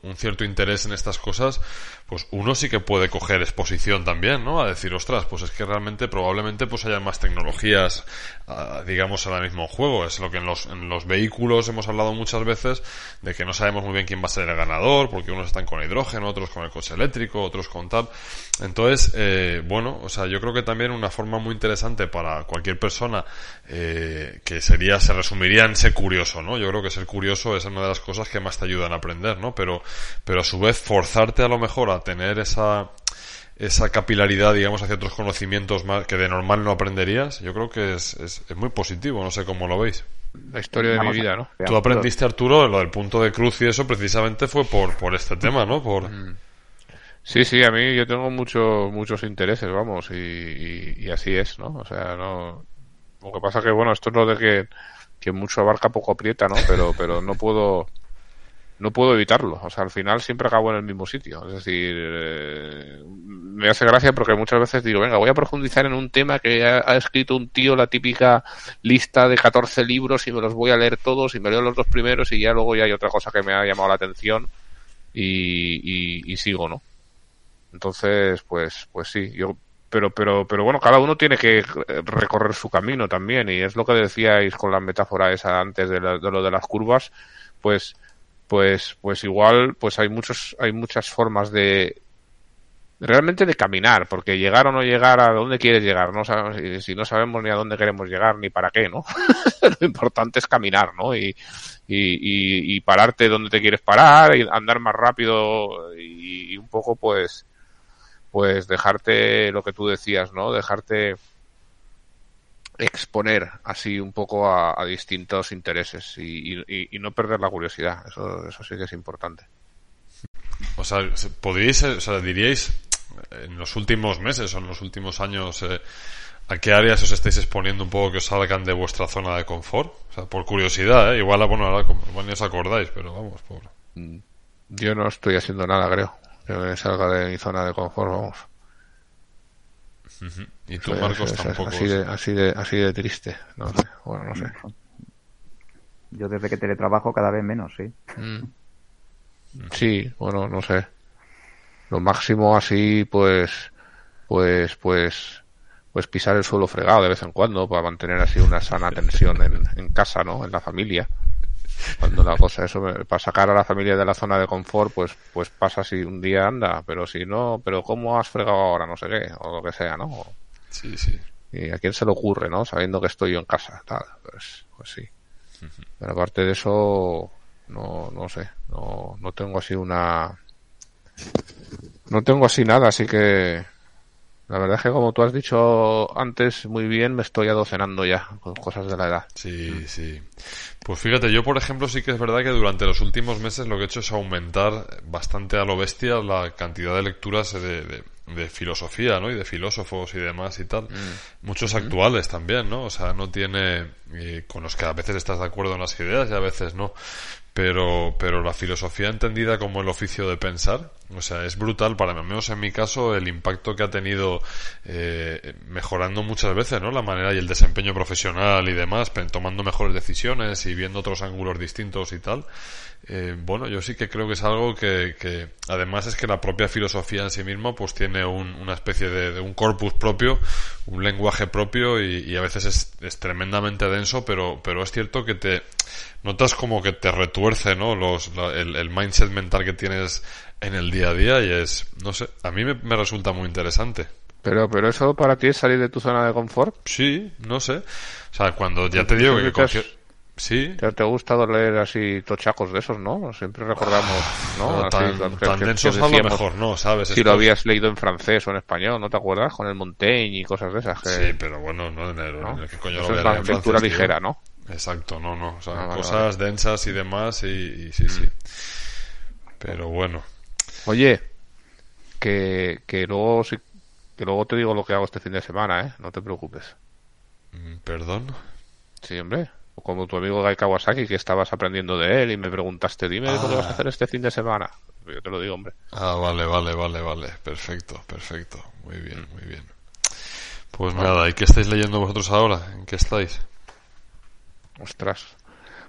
un, cierto interés en estas cosas, pues uno sí que puede coger exposición también, ¿no? A decir, ostras, pues es que realmente probablemente pues haya más tecnologías, ah, digamos, ahora mismo juego. Es lo que en los, en los vehículos hemos hablado muchas veces de que no sabemos muy bien quién va a ser el ganador, porque unos están con hidrógeno, otros con el coche eléctrico, otros con tal. Entonces, eh, bueno, o sea, yo creo que también una forma muy interesante para cualquier persona eh, que sería, se resumiría en ser curioso, ¿no? Yo creo que ser curioso es una de las cosas que más te ayudan a aprender, ¿no? Pero, pero a su vez forzarte a lo mejor a tener esa, esa capilaridad, digamos, hacia otros conocimientos más que de normal no aprenderías, yo creo que es, es, muy positivo, no sé cómo lo veis. La historia de mi vida, ¿no? Tú aprendiste, Arturo, lo del punto de cruz y eso precisamente fue por, por este tema, ¿no? Por... Mm. Sí, sí, a mí yo tengo muchos muchos intereses, vamos, y, y, así es, ¿no? O sea, no. Lo que pasa que, bueno, esto es lo de que, que mucho abarca, poco aprieta, ¿no? Pero, pero no puedo no puedo evitarlo. O sea, al final siempre acabo en el mismo sitio. Es decir, eh, me hace gracia porque muchas veces digo, venga, voy a profundizar en un tema que ha, escrito un tío la típica lista de 14 libros y me los voy a leer todos y me leo los dos primeros y ya luego ya hay otra cosa que me ha llamado la atención y, y, sigo, ¿no? Entonces, pues, pues sí, yo pero, pero, pero bueno, cada uno tiene que recorrer su camino también, y es lo que decíais con la metáfora esa antes de, de lo de las curvas, pues pues, pues igual, pues hay muchos, hay muchas formas de, realmente de caminar, porque llegar o no llegar a dónde quieres llegar, no sabemos, si no sabemos ni a dónde queremos llegar ni para qué, ¿no? Lo importante es caminar, ¿no? Y, y, y, pararte donde te quieres parar, y andar más rápido y, y, un poco pues, pues dejarte lo que tú decías, ¿no? Dejarte exponer así un poco a, distintos intereses y, no perder la curiosidad. Eso, eso sí que es importante. O sea, podríais, o sea, diríais en los últimos meses o en los últimos años eh, a qué áreas os estáis exponiendo un poco que os salgan de vuestra zona de confort. O sea, por curiosidad, ¿eh? igual, bueno, ahora ni os acordáis, pero vamos, por. Mm, yo no estoy haciendo nada, creo, que me salga de mi zona de confort, vamos. Y tú, Marcos, tampoco. Así de, así, de, así de triste. No sé. Bueno, no sé. Yo desde que teletrabajo cada vez menos, sí. Mm. Sí, bueno, no sé. Lo máximo así, pues, pues, pues, pues pisar el suelo fregado de vez en cuando para mantener así una sana tensión en, en casa, ¿no? En la familia cuando la cosa eso para sacar a la familia de la zona de confort pues pues pasa si un día anda pero si no pero cómo has fregado ahora no sé qué o lo que sea no sí sí. Y a quién se le ocurre no sabiendo que estoy yo en casa tal pues pues sí. Pero aparte de eso no no sé no no tengo así una no tengo así nada así que La verdad es que como tú has dicho antes muy bien, me estoy adocenando ya con cosas de la edad. Sí, sí. Pues fíjate, yo por ejemplo sí que es verdad que durante los últimos meses lo que he hecho es aumentar bastante a lo bestia la cantidad de lecturas de, de, filosofía, ¿no? Y de filósofos y demás y tal. Mm. Muchos actuales también, ¿no? O sea, no tiene... con los que a veces estás de acuerdo en las ideas y a veces no pero, pero la filosofía entendida como el oficio de pensar, o sea, es brutal para mí, al menos en mi caso, el impacto que ha tenido eh, mejorando muchas veces, ¿no? La manera y el desempeño profesional y demás, tomando mejores decisiones y viendo otros ángulos distintos y tal. Eh, bueno, yo sí que creo que es algo que, que, además es que la propia filosofía en sí misma pues tiene un, una especie de, de, un corpus propio, un lenguaje propio y, y a veces es, es, tremendamente denso, pero, pero es cierto que te notas como que te retuerce, ¿no? Los, el, el, mindset mental que tienes en el día a día y es, no sé, a mí me, me, resulta muy interesante. Pero, pero eso para ti es salir de tu zona de confort. Sí, no sé. O sea, cuando ya te digo que cualquier... Sí. ¿Te, te ha gustado leer así tochacos de esos, no? Siempre recordamos, ¿no? Así, tan, tan que, densos que a lo mejor no, ¿sabes? Si Esto... lo habías leído en francés o en español, ¿no te acuerdas? Con el Montaigne y cosas de esas. Que... Sí, pero bueno, no en el, ¿no? ¿qué coño Eso lo es voy a la leer en lectura ligera, ¿no? Exacto, no, no. O sea, Ah, vale, cosas densas y demás y, y sí, sí. Pero bueno. Oye, que, que luego sí- que luego te digo lo que hago este fin de semana, ¿eh? No te preocupes. Mm, Perdón. Sí, hombre. O Como tu amigo Gai Kawasaki, que estabas aprendiendo de él y me preguntaste, dime lo que vas a hacer este fin de semana. Yo te lo digo, hombre. Ah, vale, vale, vale, vale. Perfecto, perfecto. Muy bien, muy bien. Pues nada, ¿y qué estáis leyendo vosotros ahora? ¿En qué estáis? Ostras.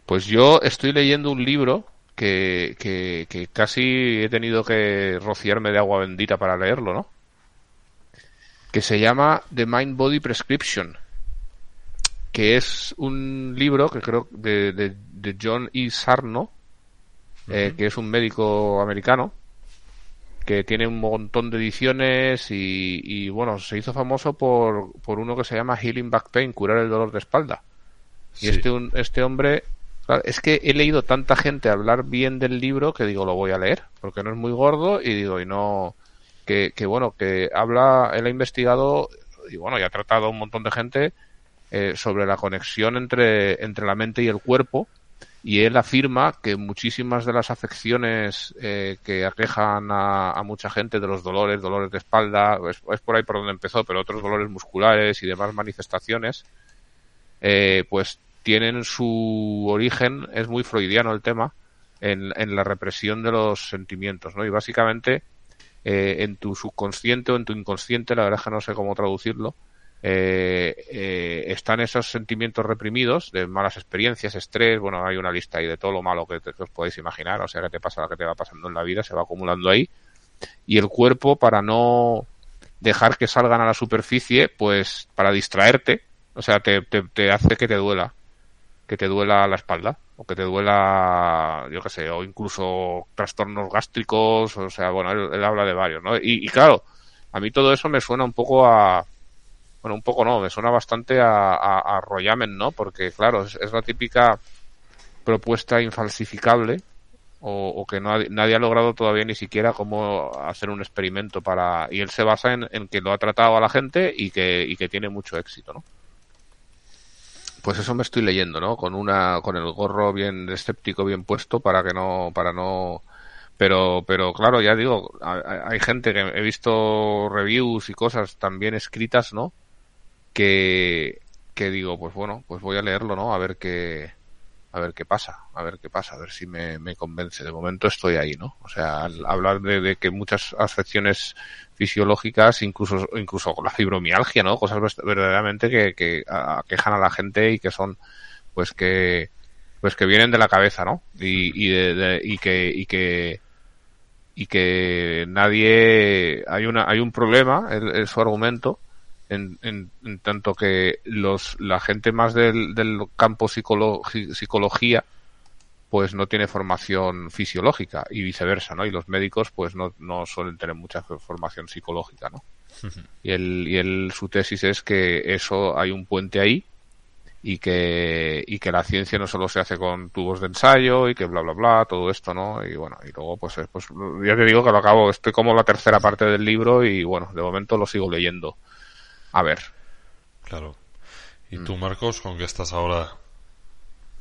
Pues yo estoy leyendo un libro que, que, que casi he tenido que rociarme de agua bendita para leerlo, ¿no? Que se llama The Mind Body Prescription. Que es un libro que creo de, de, de John E. Sarno, eh, que es un médico americano, que tiene un montón de ediciones y, y, bueno, se hizo famoso por, por uno que se llama Healing Back Pain, curar el dolor de espalda. Y Sí. este, un- este hombre, claro, es que he leído tanta gente hablar bien del libro que digo, lo voy a leer, porque no es muy gordo y digo, y no, que, que bueno, que habla, él ha investigado y bueno, y ha tratado a un montón de gente eh, sobre la conexión entre, entre la mente y el cuerpo y él afirma que muchísimas de las afecciones eh, que aquejan a, a mucha gente de los dolores, dolores de espalda, es, es por ahí por donde empezó, pero otros dolores musculares y demás manifestaciones, eh, pues tienen su origen, es muy freudiano el tema, en, la represión de los sentimientos, ¿no? Y básicamente eh, en tu subconsciente o en tu inconsciente, la verdad es que no sé cómo traducirlo, eh, eh, están esos sentimientos reprimidos de malas experiencias, estrés, bueno, hay una lista ahí de todo lo malo que, te- os podéis imaginar, o sea, que te pasa lo que te va pasando en la vida, se va acumulando ahí, y el cuerpo para no dejar que salgan a la superficie, pues para distraerte, o sea, te, te hace que te duela, que te duela la espalda, o que te duela, yo qué sé, o incluso trastornos gástricos, o sea, bueno, él, él habla de varios, ¿no? Y, claro, a mí todo eso me suena un poco a, bueno, un poco no, me suena bastante a, a, a Royamen, ¿no? Porque, claro, es, la típica propuesta infalsificable o, o que no ha- nadie ha logrado todavía ni siquiera cómo hacer un experimento para... Y él se basa en, en que lo ha tratado a la gente y que, y que tiene mucho éxito, ¿no? Pues eso me estoy leyendo, ¿no? Con una, con el gorro bien escéptico, bien puesto para que no, para no, pero, pero claro, ya digo, hay, gente que he visto reviews y cosas también escritas, ¿no? Que, que digo, pues bueno, pues voy a leerlo, ¿no? A ver qué, a ver qué pasa, a ver qué pasa, a ver si me, me convence. De momento estoy ahí, ¿no? O sea, al hablar de, de que muchas afecciones fisiológicas, incluso, incluso con la fibromialgia, ¿no? Cosas verd- verdaderamente que, que aquejan a la gente y que son, pues que, pues que vienen de la cabeza, ¿no? Y, y, de- y que, y que, y que nadie, hay una, hay un problema, es su argumento, en, en, en tanto que los, la gente más del, del campo psicolo- psicología, pues no tiene formación fisiológica y viceversa, ¿no? Y los médicos, pues no, no suelen tener mucha formación psicológica, ¿no? Y, el, y el, su tesis es que eso hay un puente ahí y que, y que la ciencia no solo se hace con tubos de ensayo y que bla, bla, bla, todo esto, ¿no? Y bueno, y luego pues, pues ya te digo que lo acabo, estoy como la tercera parte del libro y bueno, de momento lo sigo leyendo. A ver. Claro. ¿Y tú, Marcos, con qué estás ahora?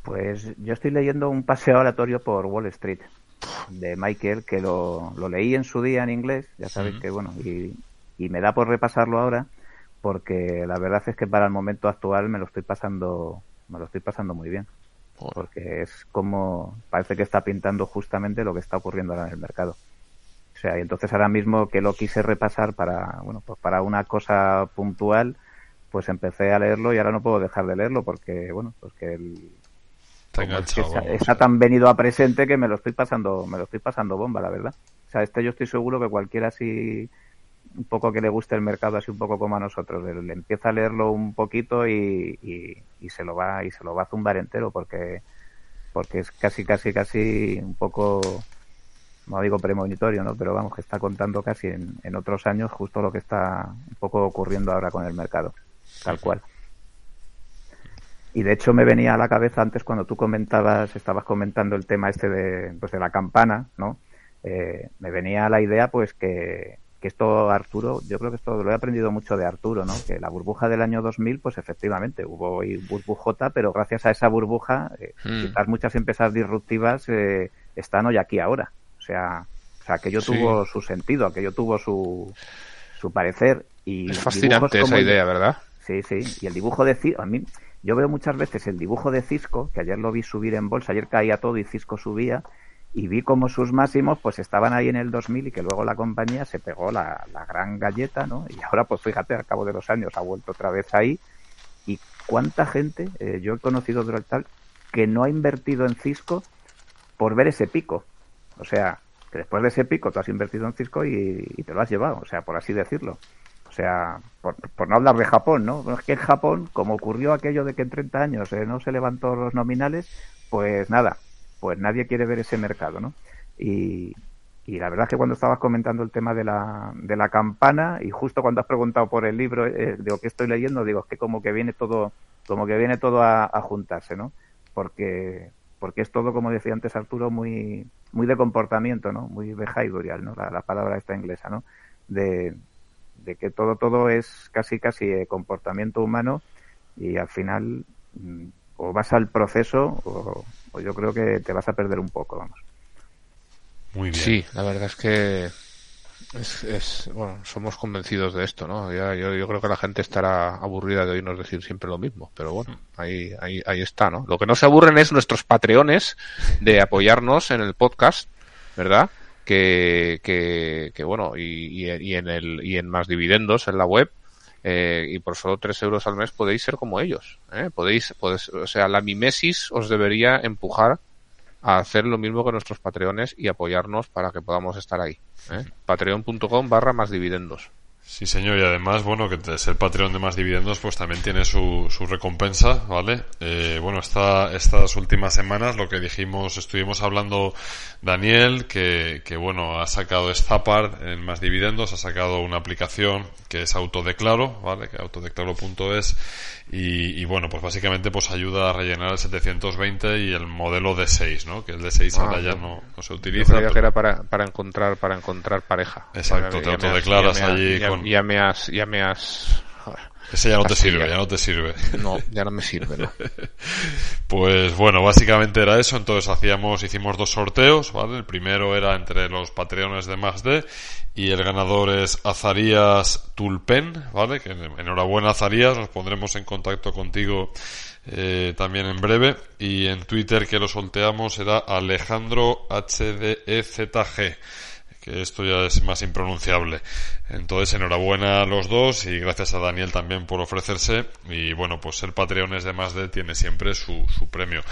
Pues yo estoy leyendo un paseo aleatorio por Wall Street de Michael, que lo, lo leí en su día en inglés, ya sabéis que bueno, y, y me da por repasarlo ahora porque la verdad es que para el momento actual me lo estoy pasando me lo estoy pasando muy bien porque es como parece que está pintando justamente lo que está ocurriendo ahora en el mercado sea y entonces ahora mismo que lo quise repasar para bueno pues para una cosa puntual pues empecé a leerlo y ahora no puedo dejar de leerlo porque bueno pues que el está, tan venido a presente que me lo estoy pasando me lo estoy pasando bomba la verdad. O sea este yo estoy seguro que cualquiera así un poco que le guste el mercado así un poco como a nosotros le empieza a leerlo un poquito y, y, se lo va y se lo va a zumbar entero porque porque es casi casi casi un poco no digo premonitorio no pero vamos que está contando casi en, en otros años justo lo que está un poco ocurriendo ahora con el mercado tal cual y de hecho me venía a la cabeza antes cuando tú comentabas estabas comentando el tema este de pues de la campana no eh, me venía la idea pues que que esto Arturo, yo creo que esto lo he aprendido mucho de Arturo, ¿no? Que la burbuja del año 2000, pues efectivamente hubo burbujota, pero gracias a esa burbuja, eh, hmm. muchas empresas disruptivas eh, están hoy aquí ahora. O sea, o sea aquello tuvo su sentido, aquello tuvo su, su parecer. Y es fascinante esa idea, ¿verdad? Sí, sí. Y el dibujo de Cisco, a mí, yo veo muchas veces el dibujo de Cisco, que ayer lo vi subir en bolsa, ayer caía todo y Cisco subía, y vi como sus máximos pues estaban ahí en el 2000 y que luego la compañía se pegó la, gran galleta, ¿no? Y ahora pues fíjate, al cabo de los años ha vuelto otra vez ahí y cuánta gente eh, yo he conocido tal que no ha invertido en Cisco por ver ese pico. O sea, que después de ese pico tú has invertido en Cisco y, te lo has llevado, o sea, por así decirlo. O sea, por, no hablar de Japón, ¿no? Es que en Japón, como ocurrió aquello de que en 30 años eh, no se levantó los nominales, pues nada, pues nadie quiere ver ese mercado, ¿no? Y, la verdad es que cuando estabas comentando el tema de la, de la campana y justo cuando has preguntado por el libro, eh, de lo que estoy leyendo, digo, es que como que viene todo, como que viene todo a, juntarse, ¿no? Porque, porque es todo, como decía antes Arturo, muy, muy de comportamiento, ¿no? Muy behavioral, ¿no? La, palabra esta inglesa, ¿no? De, de que todo, todo es casi, casi eh, comportamiento humano y al final mm, o vas al proceso o, yo creo que te vas a perder un poco, vamos. Muy bien. Sí, la verdad es que es, bueno, somos convencidos de esto, ¿no? Ya, yo, yo, creo que la gente estará aburrida de oírnos decir siempre lo mismo, pero bueno, ahí, ahí, ahí está, ¿no? Lo que no se aburren es nuestros patreones de apoyarnos en el podcast, ¿verdad? Que, que, que bueno, y, y, en el, y en más dividendos en la web, eh, y por solo 3 euros al mes podéis ser como ellos. ¿eh? Podéis, podéis, o sea, la mimesis os debería empujar a hacer lo mismo que nuestros patreones y apoyarnos para que podamos estar ahí. ¿eh? Patreon.com barra más dividendos. Sí, señor, y además, bueno, que ser Patreon de más dividendos, pues también tiene su, su recompensa, ¿vale? Eh, bueno, esta, estas últimas semanas, lo que dijimos, estuvimos hablando Daniel, que, que bueno, ha sacado Stapard en más dividendos, ha sacado una aplicación que es Autodeclaro, ¿vale? Que autodeclaro.es, y, y, bueno, pues básicamente pues ayuda a rellenar el 720 y el modelo D6, ¿no? Que el D6 ahora ya no, no, se utiliza. Yo que era para, para encontrar, para encontrar pareja. Exacto, te autodeclaras allí con ya me has, ya me has. Ese ya no te sirve, ya no te sirve. No, ya no me sirve, ¿no? pues bueno, básicamente era eso. Entonces hacíamos, hicimos dos sorteos, ¿vale? El primero era entre los patreones de más D y el ganador es Azarías Tulpen, ¿vale? Que enhorabuena Azarías, nos pondremos en contacto contigo eh, también en breve. Y en Twitter que lo sorteamos era Alejandro HDEZG que esto ya es más impronunciable. Entonces, enhorabuena a los dos y gracias a Daniel también por ofrecerse. Y bueno, pues ser Patreones de más de tiene siempre su, su premio.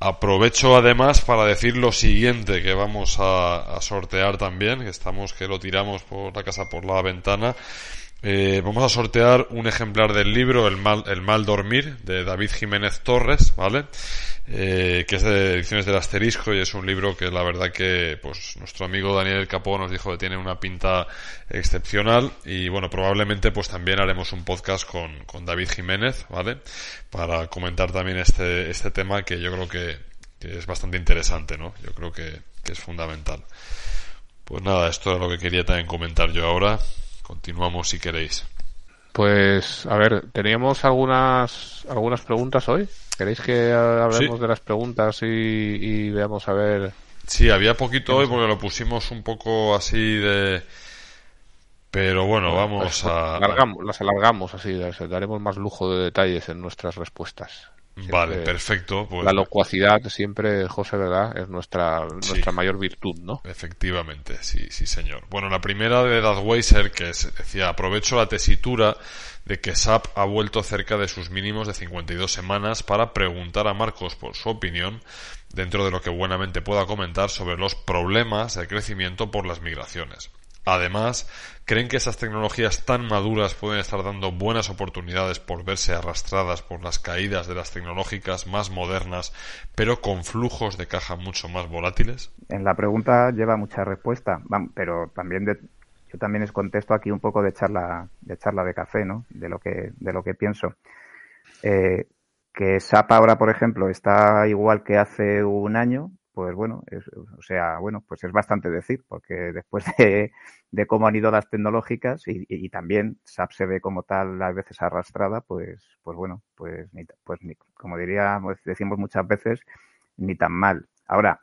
Aprovecho además para decir lo siguiente que vamos a, a sortear también, que estamos que lo tiramos por la casa por la ventana. Eh, vamos a sortear un ejemplar del libro El mal, el mal dormir de David Jiménez Torres, ¿vale? eh, que es de ediciones del asterisco y es un libro que la verdad que pues nuestro amigo Daniel Capó nos dijo que tiene una pinta excepcional y bueno probablemente pues también haremos un podcast con, con David Jiménez vale para comentar también este este tema que yo creo que, es bastante interesante no yo creo que, que es fundamental. Pues nada esto es lo que quería también comentar yo ahora continuamos si queréis pues a ver teníamos algunas algunas preguntas hoy ¿Queréis que hablemos de las preguntas y, veamos a ver? Sí, había poquito hoy porque lo pusimos un poco así de... Pero bueno, vamos pues, a... las alargamos así, daremos más lujo de detalles en nuestras respuestas. Vale, perfecto. Pues... La locuacidad siempre, José, ¿verdad? Es nuestra, nuestra mayor virtud, ¿no? Efectivamente, sí, sí, señor. Bueno, la primera de Dadweiser, que decía, aprovecho la tesitura de que SAP ha vuelto cerca de sus mínimos de 52 semanas para preguntar a Marcos por su opinión dentro de lo que buenamente pueda comentar sobre los problemas de crecimiento por las migraciones. Además, creen que esas tecnologías tan maduras pueden estar dando buenas oportunidades por verse arrastradas por las caídas de las tecnológicas más modernas, pero con flujos de caja mucho más volátiles? En la pregunta lleva mucha respuesta, pero también de, yo también es contesto aquí un poco de charla, de charla de café, ¿no? De lo que, de lo que pienso. Eh, que SAP ahora, por ejemplo, está igual que hace un año, pues bueno, o sea, bueno, pues es bastante decir, porque después de, de cómo han ido las tecnológicas y, también SAP se ve como tal a veces arrastrada, pues, pues bueno, pues, ni, pues ni, como diríamos, decimos muchas veces, ni tan mal. Ahora,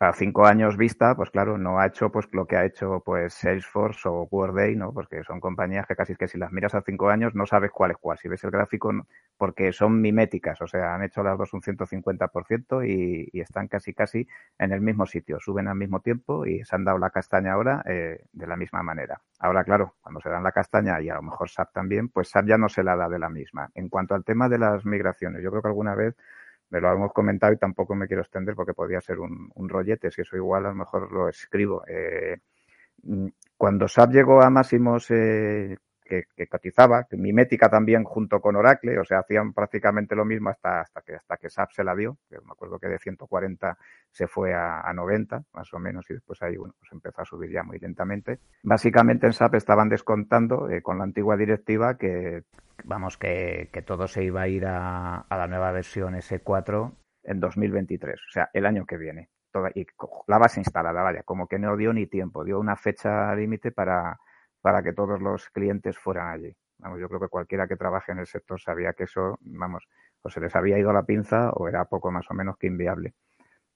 a cinco años vista, pues claro, no ha hecho pues lo que ha hecho pues Salesforce o Workday, ¿no? Porque son compañías que casi que si las miras a cinco años no sabes cuál es cuál. Si ves el gráfico, porque son miméticas, o sea, han hecho las dos un 150% y, y están casi casi en el mismo sitio, suben al mismo tiempo y se han dado la castaña ahora eh, de la misma manera. Ahora, claro, cuando se dan la castaña y a lo mejor SAP también, pues SAP ya no se la da de la misma. En cuanto al tema de las migraciones, yo creo que alguna vez me lo hemos comentado y tampoco me quiero extender porque podría ser un, rollete. Si eso igual, a lo mejor lo escribo. Eh, mm, cuando SAP llegó a máximos eh, que, cotizaba, que Mimética también junto con Oracle, o sea, hacían prácticamente lo mismo hasta, hasta, que, hasta que SAP se la dio, que me acuerdo que de 140 se fue a, a 90, más o menos, y después ahí bueno, pues empezó a subir ya muy lentamente. Básicamente en SAP estaban descontando eh, con la antigua directiva que, vamos, que, que, todo se iba a ir a, a la nueva versión S4 en 2023, o sea, el año que viene. Toda, y la base instalada, vaya, como que no dio ni tiempo, dio una fecha límite para para que todos los clientes fueran allí. Vamos, yo creo que cualquiera que trabaje en el sector sabía que eso, vamos, o se les había ido la pinza o era poco más o menos que inviable.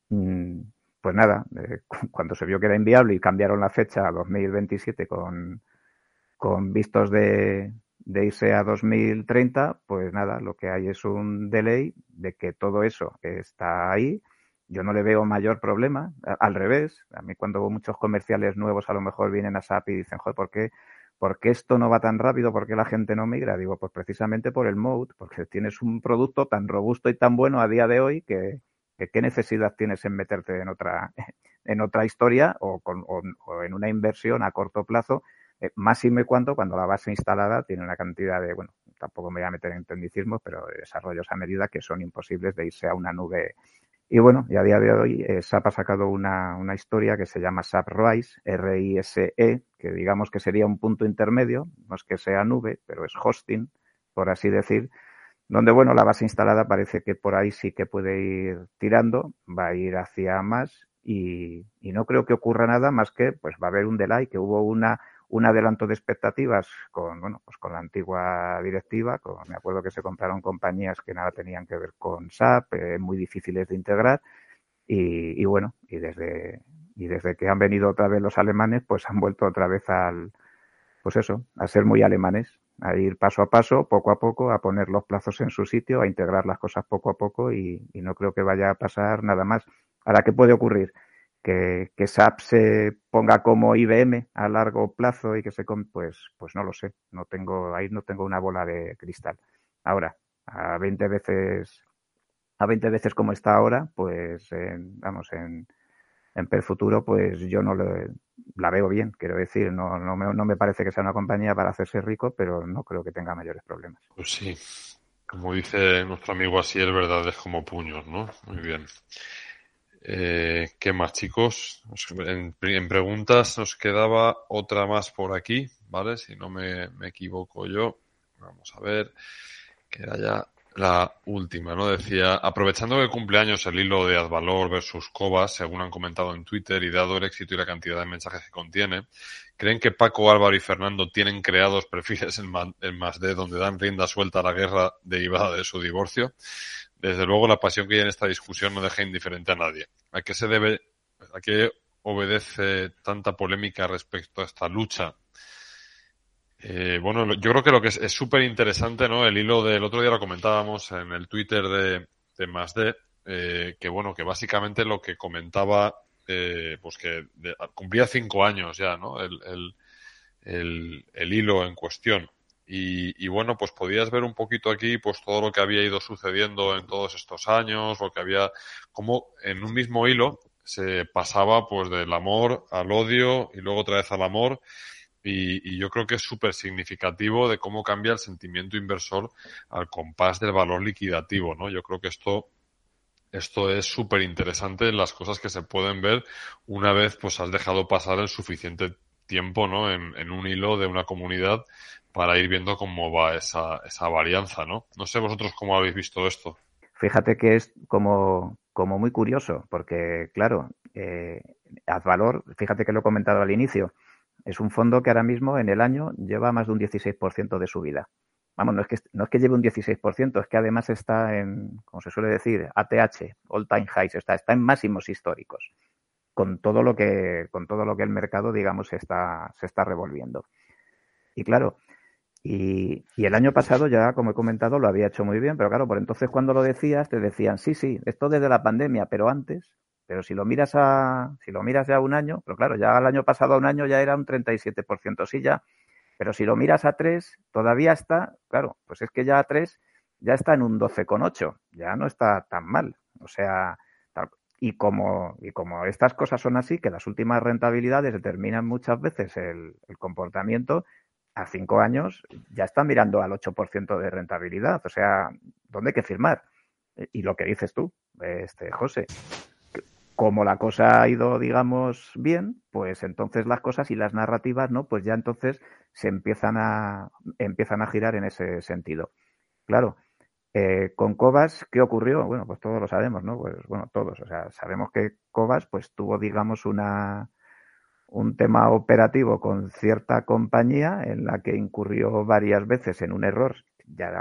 Mm, pues nada, eh, cuando se vio que era inviable y cambiaron la fecha a 2027 con, con vistos de, de irse a 2030, pues nada, lo que hay es un delay de que todo eso está ahí yo no le veo mayor problema. Al revés, a mí cuando muchos comerciales nuevos a lo mejor vienen a SAP y dicen, joder, ¿por qué, ¿por qué esto no va tan rápido? ¿Por qué la gente no migra? Digo, pues precisamente por el mode, porque tienes un producto tan robusto y tan bueno a día de hoy que, qué necesidad tienes en meterte en otra, en otra historia o en una inversión a corto plazo, eh, más y me cuanto cuando la base instalada tiene una cantidad de, bueno, tampoco me voy a meter en tecnicismos, pero desarrollos a medida que son imposibles de irse a una nube y bueno, y a día de hoy eh, SAP ha sacado una, una, historia que se llama SAP RISE, R-I-S-E, que digamos que sería un punto intermedio, no es que sea nube, pero es hosting, por así decir, donde bueno, la base instalada parece que por ahí sí que puede ir tirando, va a ir hacia más y, y no creo que ocurra nada más que pues va a haber un delay, que hubo una un adelanto de expectativas con, bueno, pues con la antigua directiva. Me acuerdo que se compraron compañías que nada tenían que ver con SAP, eh, muy difíciles de integrar. Y, y, bueno, y desde, y desde que han venido otra vez los alemanes, pues han vuelto otra vez al, pues eso, a ser muy alemanes, a ir paso a paso, poco a poco, a poner los plazos en su sitio, a integrar las cosas poco a poco y, y no creo que vaya a pasar nada más. Ahora, ¿qué puede ocurrir? Que, que SAP se ponga como IBM a largo plazo y que se pues pues no lo sé no tengo ahí no tengo una bola de cristal ahora a 20 veces a 20 veces como está ahora pues en, vamos en en per futuro pues yo no la veo bien quiero decir no no me, no me parece que sea una compañía para hacerse rico pero no creo que tenga mayores problemas pues sí Como dice nuestro amigo Asier, verdades como puños, ¿no? Muy bien. Eh, ¿Qué más, chicos? En, preguntas nos quedaba otra más por aquí, ¿vale? Si no me, equivoco yo. Vamos a ver. Que era ya la última, ¿no? Decía, aprovechando el cumpleaños el hilo de Advalor versus Cobas, según han comentado en Twitter, y dado el éxito y la cantidad de mensajes que contiene, ¿creen que Paco, Álvaro y Fernando tienen creados perfiles en, más de donde dan rienda suelta a la guerra derivada de su divorcio? Desde luego, la pasión que hay en esta discusión no deja indiferente a nadie. ¿A qué se debe, a qué obedece tanta polémica respecto a esta lucha eh, bueno, yo creo que lo que es súper interesante, ¿no? El hilo del otro día lo comentábamos en el Twitter de, de Más eh, que bueno, que básicamente lo que comentaba, eh, pues que cumplía cinco años ya, ¿no? El, el, el hilo en cuestión. Y, y, bueno, pues podías ver un poquito aquí, pues todo lo que había ido sucediendo en todos estos años, lo que había, como en un mismo hilo se pasaba pues del amor al odio y luego otra vez al amor y, yo creo que es súper significativo de cómo cambia el sentimiento inversor al compás del valor liquidativo, ¿no? Yo creo que esto, esto es súper interesante las cosas que se pueden ver una vez pues has dejado pasar el suficiente tiempo, ¿no? En, un hilo de una comunidad para ir viendo cómo va esa, esa varianza, ¿no? No sé vosotros cómo habéis visto esto. Fíjate que es como, como muy curioso, porque claro, eh, Advalor, fíjate que lo he comentado al inicio, es un fondo que ahora mismo en el año lleva más de un 16% de subida. Vamos, no es, que, no es que lleve un 16%, es que además está en, como se suele decir, ATH, all time highs, está, está en máximos históricos, con todo lo que, con todo lo que el mercado, digamos, está, se está revolviendo. Y claro, y, el año pasado ya, como he comentado, lo había hecho muy bien, pero claro, por entonces cuando lo decías, te decían, sí, sí, esto desde la pandemia, pero antes, pero si lo miras a, si lo miras ya un año, pero claro, ya el año pasado un año ya era un 37%, sí ya, pero si lo miras a tres, todavía está, claro, pues es que ya a tres ya está en un 12,8, ya no está tan mal. O sea, y como, y como estas cosas son así, que las últimas rentabilidades determinan muchas veces el, comportamiento, a cinco años ya están mirando al 8% de rentabilidad. O sea, ¿dónde hay que firmar? Y lo que dices tú, este José, como la cosa ha ido, digamos, bien, pues entonces las cosas y las narrativas, ¿no? Pues ya entonces se empiezan a, empiezan a girar en ese sentido. Claro, eh, con Cobas, ¿qué ocurrió? Bueno, pues todos lo sabemos, ¿no? Pues bueno, todos. O sea, sabemos que Cobas, pues tuvo, digamos, una, un tema operativo con cierta compañía en la que incurrió varias veces en un error, ya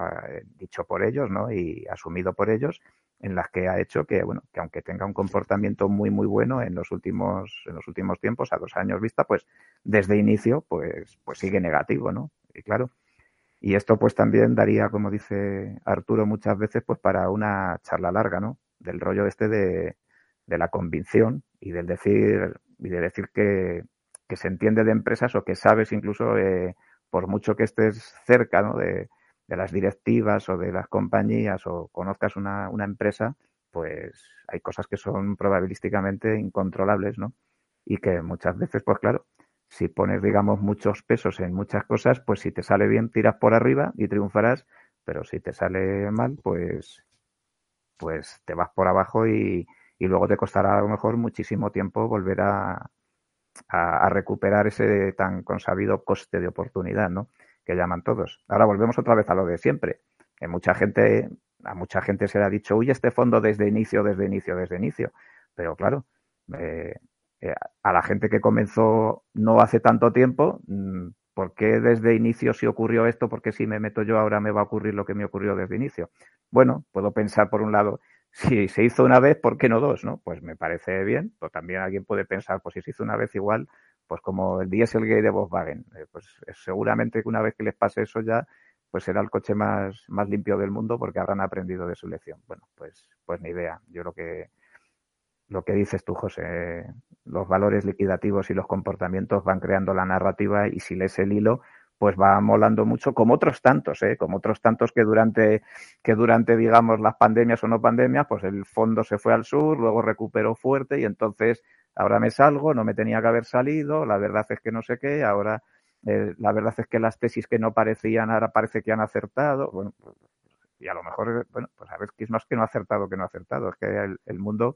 dicho por ellos, ¿no? Y asumido por ellos, en las que ha hecho que, bueno, que aunque tenga un comportamiento muy, muy bueno en los últimos, en los últimos tiempos, a dos años vista, pues desde inicio, pues, pues sigue negativo, ¿no? Y claro. Y esto pues también daría, como dice Arturo muchas veces, pues para una charla larga, ¿no? Del rollo este de, de la convicción y del decir, y de decir que, que se entiende de empresas o que sabes incluso, eh, por mucho que estés cerca, ¿no? De, de las directivas o de las compañías o conozcas una, una empresa, pues hay cosas que son probabilísticamente incontrolables, ¿no? Y que muchas veces, pues claro, si pones, digamos, muchos pesos en muchas cosas, pues si te sale bien, tiras por arriba y triunfarás, pero si te sale mal, pues, pues te vas por abajo y, y luego te costará a lo mejor muchísimo tiempo volver a, a, recuperar ese tan consabido coste de oportunidad, ¿no? que llaman todos. Ahora volvemos otra vez a lo de siempre. Que mucha gente, a mucha gente se le ha dicho, uy, este fondo desde inicio, desde inicio, desde inicio. Pero claro, eh, eh, a la gente que comenzó no hace tanto tiempo, mm, ¿por qué desde inicio si ocurrió esto? Porque si me meto yo ahora me va a ocurrir lo que me ocurrió desde inicio. Bueno, puedo pensar por un lado, si se hizo una vez, ¿por qué no dos? ¿no? Pues me parece bien, pero también alguien puede pensar, pues si se hizo una vez igual, pues como el Dieselgate de Volkswagen. Eh, pues seguramente que una vez que les pase eso ya, pues será el coche más, más limpio del mundo porque habrán aprendido de su lección. Bueno, pues, pues ni idea. Yo lo que, lo que dices tú, José, los valores liquidativos y los comportamientos van creando la narrativa y si lees el hilo, pues va molando mucho, como otros tantos, ¿eh? como otros tantos que durante, que durante, digamos, las pandemias o no pandemias, pues el fondo se fue al sur, luego recuperó fuerte y entonces ahora me salgo, no me tenía que haber salido, la verdad es que no sé qué, ahora eh, la verdad es que las tesis que no parecían ahora parece que han acertado. Bueno, y a lo mejor, bueno, pues a ver, es más que no ha acertado que no ha acertado. Es que el, el mundo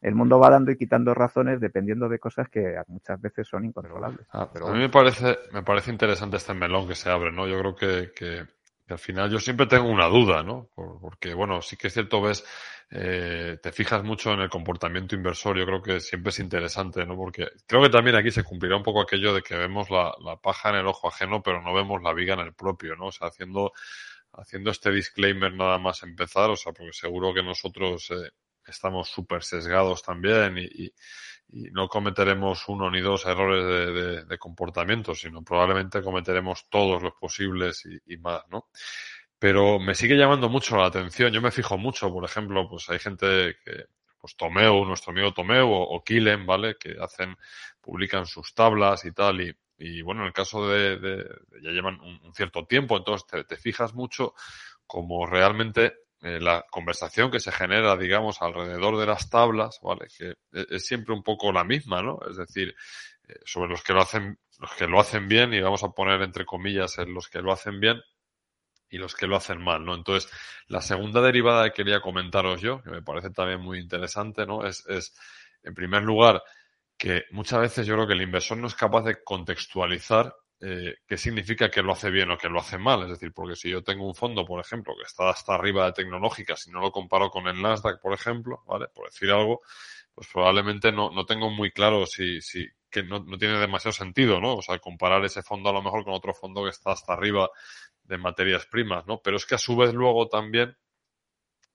el mundo va dando y quitando razones dependiendo de cosas que muchas veces son incontrolables. Ah, pero a mí me parece, me parece interesante este melón que se abre, ¿no? Yo creo que, que, al final yo siempre tengo una duda, ¿no? Porque, bueno, sí que es cierto, ves, eh, te fijas mucho en el comportamiento inversor, yo creo que siempre es interesante, ¿no? Porque creo que también aquí se cumplirá un poco aquello de que vemos la, la paja en el ojo ajeno, pero no vemos la viga en el propio, ¿no? O sea, haciendo, haciendo este disclaimer nada más empezar, o sea, porque seguro que nosotros eh, estamos súper sesgados también y, no cometeremos uno ni dos errores de, comportamiento, sino probablemente cometeremos todos los posibles y, más, ¿no? Pero me sigue llamando mucho la atención. Yo me fijo mucho, por ejemplo, pues hay gente que, pues Tomeu, nuestro amigo Tomeu o, o ¿vale? Que hacen, publican sus tablas y tal y, y bueno, en el caso de, ya llevan un, cierto tiempo, entonces te, te, fijas mucho como realmente eh, la conversación que se genera, digamos, alrededor de las tablas, ¿vale? Que e, es siempre un poco la misma, ¿no? Es decir, eh, sobre los que lo hacen, los que lo hacen bien, y vamos a poner entre comillas los que lo hacen bien y los que lo hacen mal, ¿no? Entonces, la segunda derivada que quería comentaros yo, que me parece también muy interesante, ¿no? Es, es en primer lugar, que muchas veces yo creo que el inversor no es capaz de contextualizar eh, qué significa que lo hace bien o que lo hace mal. Es decir, porque si yo tengo un fondo, por ejemplo, que está hasta arriba de tecnológica, si no lo comparo con el Nasdaq, por ejemplo, ¿vale? Por decir algo, pues probablemente no, no tengo muy claro si, si que no, no tiene demasiado sentido, ¿no? O sea, comparar ese fondo a lo mejor con otro fondo que está hasta arriba de materias primas, ¿no? Pero es que a su vez luego también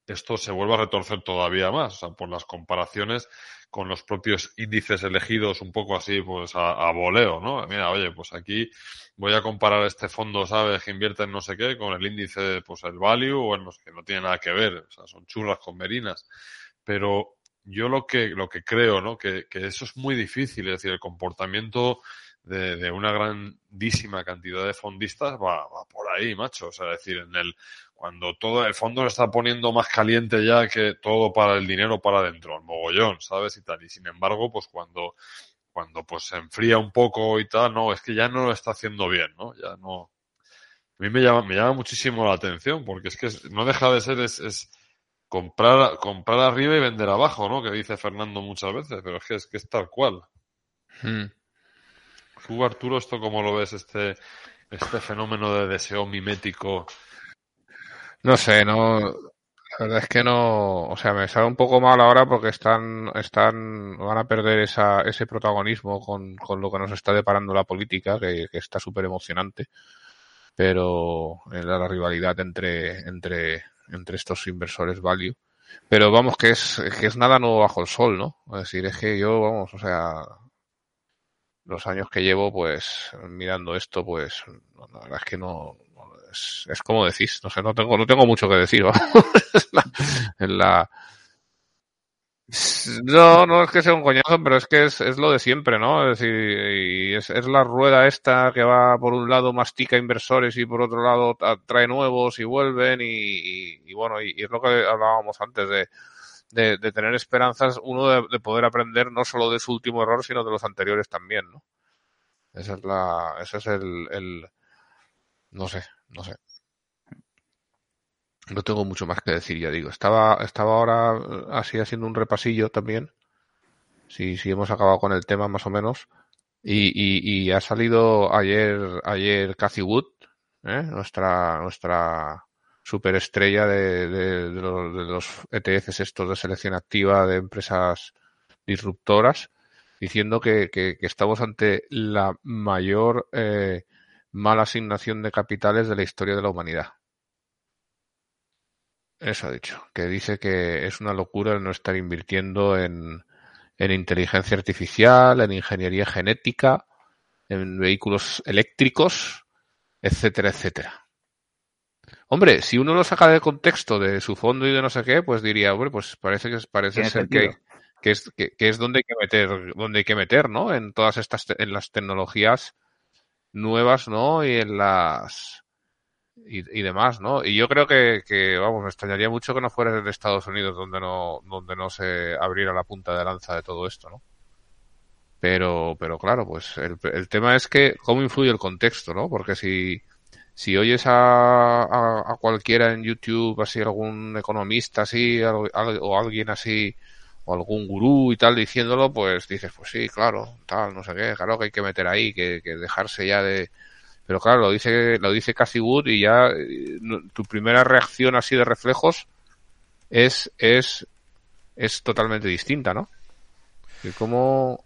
esto se vuelve a retorcer todavía más, o sea, por las comparaciones con los propios índices elegidos un poco así, pues a, a voleo, ¿no? Mira, oye, pues aquí voy a comparar este fondo, ¿sabes? Que invierte en no sé qué, con el índice, pues el value o en los que no tiene nada que ver, o sea, son churras con merinas. Pero yo lo que, lo que creo, ¿no? Que, que eso es muy difícil, es decir, el comportamiento de, de, una grandísima cantidad de fondistas va, va por ahí, macho. O sea, es decir, en el, cuando todo el fondo se está poniendo más caliente ya que todo para el dinero para adentro, el mogollón, ¿sabes? Y tal. Y sin embargo, pues cuando, cuando pues se enfría un poco y tal, no, es que ya no lo está haciendo bien, ¿no? Ya no. A mí me llama, me llama muchísimo la atención, porque es que no deja de ser, es, es comprar, comprar arriba y vender abajo, ¿no? Que dice Fernando muchas veces, pero es que es, que es tal cual. Hmm. Tú, Arturo, ¿esto cómo lo ves, este, este fenómeno de deseo mimético no sé, no. La verdad es que no. O sea, me sale un poco mal ahora porque están. están van a perder esa, ese protagonismo con, con lo que nos está deparando la política, que, está súper emocionante. Pero la, la rivalidad entre, entre, entre estos inversores value. Pero vamos, que es, que es nada nuevo bajo el sol, ¿no? Es decir, es que yo, vamos, o sea, los años que llevo, pues, mirando esto, pues, la verdad es que no, es, como decís, no sé, no tengo, no tengo mucho que decir. la, no, no es que sea un coñazo, pero es que es, es lo de siempre, ¿no? Es decir, y es, es, la rueda esta que va por un lado mastica inversores y por otro lado trae nuevos y vuelven y, y, bueno, y, es lo que hablábamos antes de, de, de tener esperanzas, uno de, de, poder aprender no solo de su último error, sino de los anteriores también, ¿no? Esa es la, ese es el, el no sé, no sé. No tengo mucho más que decir, ya digo. Estaba, estaba ahora eh, así haciendo un repasillo también. Si, si hemos acabado con el tema más o menos. Y, y, y ha salido ayer, ayer Cathy Wood, ¿eh? nuestra, nuestra superestrella de, de, los, de los ETFs estos de selección activa de empresas disruptoras, diciendo que, que, estamos ante la mayor eh, mala asignación de capitales de la historia de la humanidad. Eso ha dicho, que dice que es una locura no estar invirtiendo en, en inteligencia artificial, en ingeniería genética, en vehículos eléctricos, etcétera, etcétera. Hombre, si uno lo saca del contexto de su fondo y de no sé qué, pues diría, hombre, pues parece que parece ser que, que, es que, que, es donde hay que meter, donde hay que meter, ¿no? En todas estas, en las tecnologías nuevas, ¿no? Y en las y, y demás, ¿no? Y yo creo que, que, vamos, me extrañaría mucho que no fuera en Estados Unidos donde no, donde no se abriera la punta de lanza de todo esto, ¿no? Pero, pero claro, pues el, el tema es que cómo influye el contexto, ¿no? Porque si, si oyes a, a, cualquiera en YouTube, así algún economista así, o alguien así, o algún gurú y tal diciéndolo, pues dices, pues sí, claro, tal, no sé qué, claro que hay que meter ahí, que, que dejarse ya de... Pero claro, lo dice, lo dice Cathy Wood y ya eh, tu primera reacción así de reflejos es, es, es totalmente distinta, ¿no? ¿Cómo,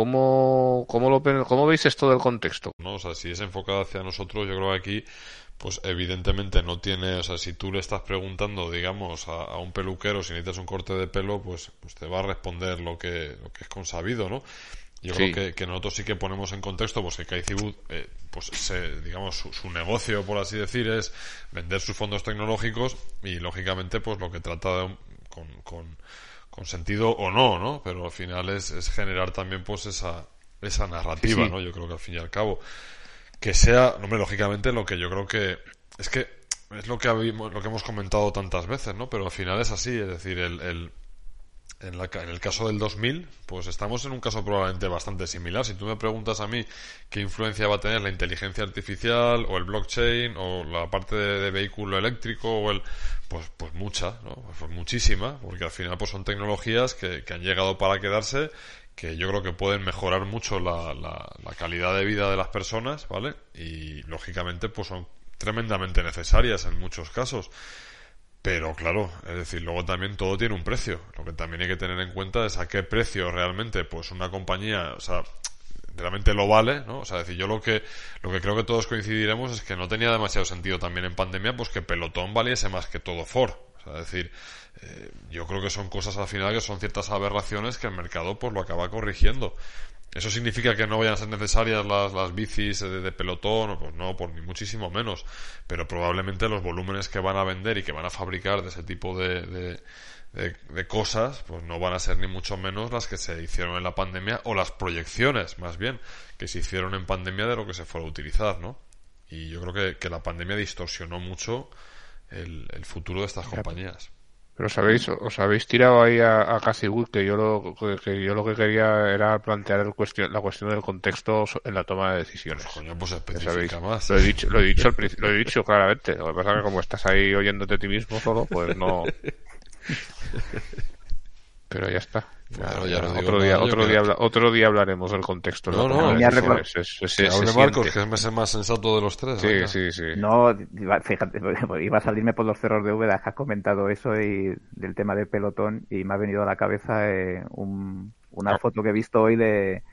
cómo, cómo, lo, ¿Cómo veis esto del contexto? No, o sea, si es enfocado hacia nosotros, yo creo que aquí pues evidentemente no tiene, o sea, si tú le estás preguntando, digamos, a, un peluquero si necesitas un corte de pelo, pues, pues te va a responder lo que, lo que es consabido, ¿no? Yo creo que, nosotros sí que ponemos en contexto pues que Caicibud, eh, pues se, digamos, su, negocio, por así decir, es vender sus fondos tecnológicos y lógicamente pues lo que trata de, con, con, con, sentido o no, ¿no? Pero al final es, es generar también pues esa, esa narrativa, ¿no? Yo creo que al fin y al cabo que sea, hombre, lógicamente lo que yo creo que es que es lo que, lo que hemos comentado tantas veces, ¿no? Pero al final es así, es decir, el, el en, la, en, el caso del 2000, pues estamos en un caso probablemente bastante similar. Si tú me preguntas a mí qué influencia va a tener la inteligencia artificial o el blockchain o la parte de, vehículo eléctrico o el pues pues mucha, ¿no? Pues muchísima, porque al final pues son tecnologías que, que han llegado para quedarse que yo creo que pueden mejorar mucho la, la, calidad de vida de las personas, ¿vale? Y lógicamente pues son tremendamente necesarias en muchos casos. Pero claro, es decir, luego también todo tiene un precio. Lo que también hay que tener en cuenta es a qué precio realmente pues una compañía, o sea, realmente lo vale, ¿no? O sea, decir, yo lo que lo que creo que todos coincidiremos es que no tenía demasiado sentido también en pandemia pues que Pelotón valiese más que todo Ford. O sea, es decir, eh, yo creo que son cosas al final que son ciertas aberraciones que el mercado pues lo acaba corrigiendo. ¿Eso significa que no vayan a ser necesarias las, las bicis de, pelotón? Pues no, por ni muchísimo menos. Pero probablemente los volúmenes que van a vender y que van a fabricar de ese tipo de, de, cosas, pues no van a ser ni mucho menos las que se hicieron en la pandemia o las proyecciones, más bien, que se hicieron en pandemia de lo que se fuera a utilizar, ¿no? Y yo creo que, que la pandemia distorsionó mucho el, el futuro de estas compañías. Pero os habéis, os habéis tirado ahí a, a Wood, que yo lo que yo lo que quería era plantear el cuestión, la cuestión del contexto en la toma de decisiones. Pues, coño, pues especifica más. Lo he dicho, lo he dicho, lo he dicho claramente. Lo que pasa es que como estás ahí oyéndote a ti mismo solo, pues no. Pero ya está. Claro, ya otro, día, otro, día, otro día hablaremos del contexto. No, no, es, es, es, hable Marcos, que es el más sensato de los tres. Sí, sí, sí. No, fíjate, iba a salirme por los cerros de Úbeda, que has comentado eso y del tema del pelotón y me ha venido a la cabeza eh, un, una foto que he visto hoy de,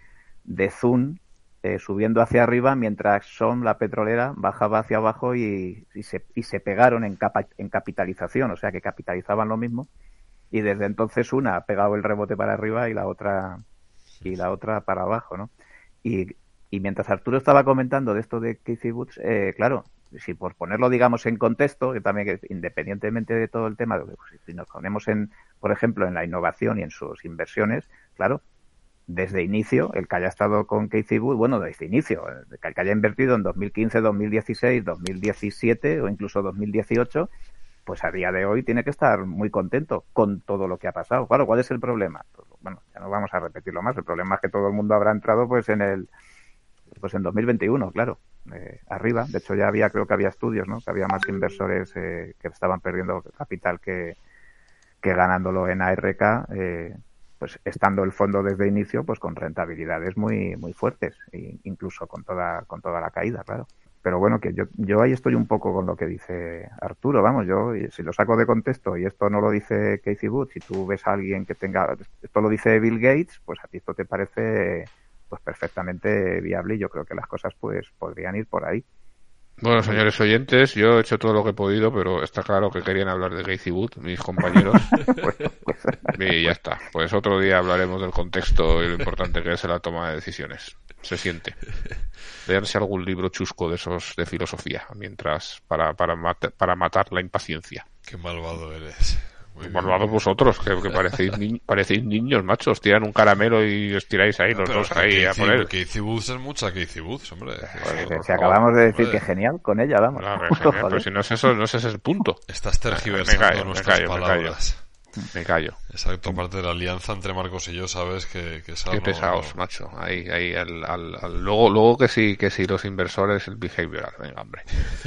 de Zoom eh, subiendo hacia arriba mientras Son, la petrolera, bajaba hacia abajo y, y, se, y se pegaron en, capa, en capitalización, o sea que capitalizaban lo mismo y desde entonces una ha pegado el rebote para arriba y la otra y la otra para abajo, ¿no? Y, y mientras Arturo estaba comentando de esto de Casey Woods, eh, claro, si por ponerlo digamos en contexto, que también independientemente de todo el tema, pues, si nos ponemos en, por ejemplo, en la innovación y en sus inversiones, claro, desde inicio, el que haya estado con Casey Wood, bueno, desde inicio, el que haya invertido en 2015, 2016, 2017 o incluso 2018, pues a día de hoy tiene que estar muy contento con todo lo que ha pasado. Claro, ¿cuál es el problema? Pues, bueno, ya no vamos a repetirlo más. El problema es que todo el mundo habrá entrado pues en el pues en 2021, claro, eh, arriba. De hecho, ya había, creo que había estudios, ¿no? Que había más inversores eh, que estaban perdiendo capital que, que ganándolo en ARK, eh, pues estando el fondo desde inicio, pues con rentabilidades muy, muy fuertes, e incluso con toda, con toda la caída, claro pero bueno, que yo, yo ahí estoy un poco con lo que dice Arturo, vamos, yo si lo saco de contexto y esto no lo dice Casey Wood, si tú ves a alguien que tenga, esto lo dice Bill Gates, pues a ti esto te parece pues perfectamente viable y yo creo que las cosas pues podrían ir por ahí. Bueno, señores oyentes, yo he hecho todo lo que he podido, pero está claro que querían hablar de Casey Wood, mis compañeros. Pues, y ya está. Pues otro día hablaremos del contexto y lo importante que es la toma de decisiones se siente. Leerse algún libro chusco de esos de filosofía, mientras para, para, para matar la impaciencia. Qué malvado eres. malvado vosotros, que, parecéis, parecéis niños, machos. Tiran un caramelo y os tiráis ahí los dos ahí a poner. Que es mucha que hombre. si acabamos de decir que genial con ella, vamos. pero si no es eso, no es ese el punto. Estás tergiversando nuestras palabras. Me callo. Exacto, aparte de la alianza entre Marcos y yo, sabes que, que Qué no- pesados, no- macho. Ahí, ahí, al, al- al- luego, luego que sí, que sí, los inversores, el behavioral. Venga, hombre.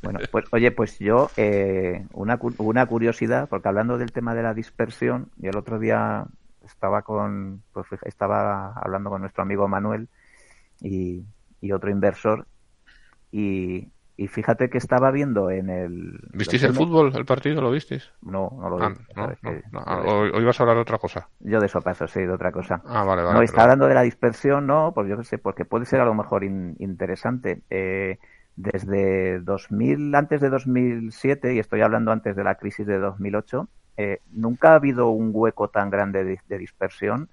Bueno, pues oye, pues yo, eh, una, cu- una curiosidad, porque hablando del tema de la dispersión, y el otro día estaba con, pues estaba hablando con nuestro amigo Manuel y, y otro inversor, y, y fíjate que estaba viendo en el... ¿Visteis el fútbol, el partido? ¿Lo visteis? No, no lo Ah, vi. no, no, no. Ah, vas a hablar de otra cosa. Yo de eso paso, sí, de otra cosa. Ah, vale, vale. No, está hablando de la dispersión, no, pues yo qué sé, porque puede ser a lo mejor in- interesante. Eh, desde 2000, antes de 2007, y estoy hablando antes de la crisis de 2008, eh, nunca ha habido un hueco tan grande de, de dispersión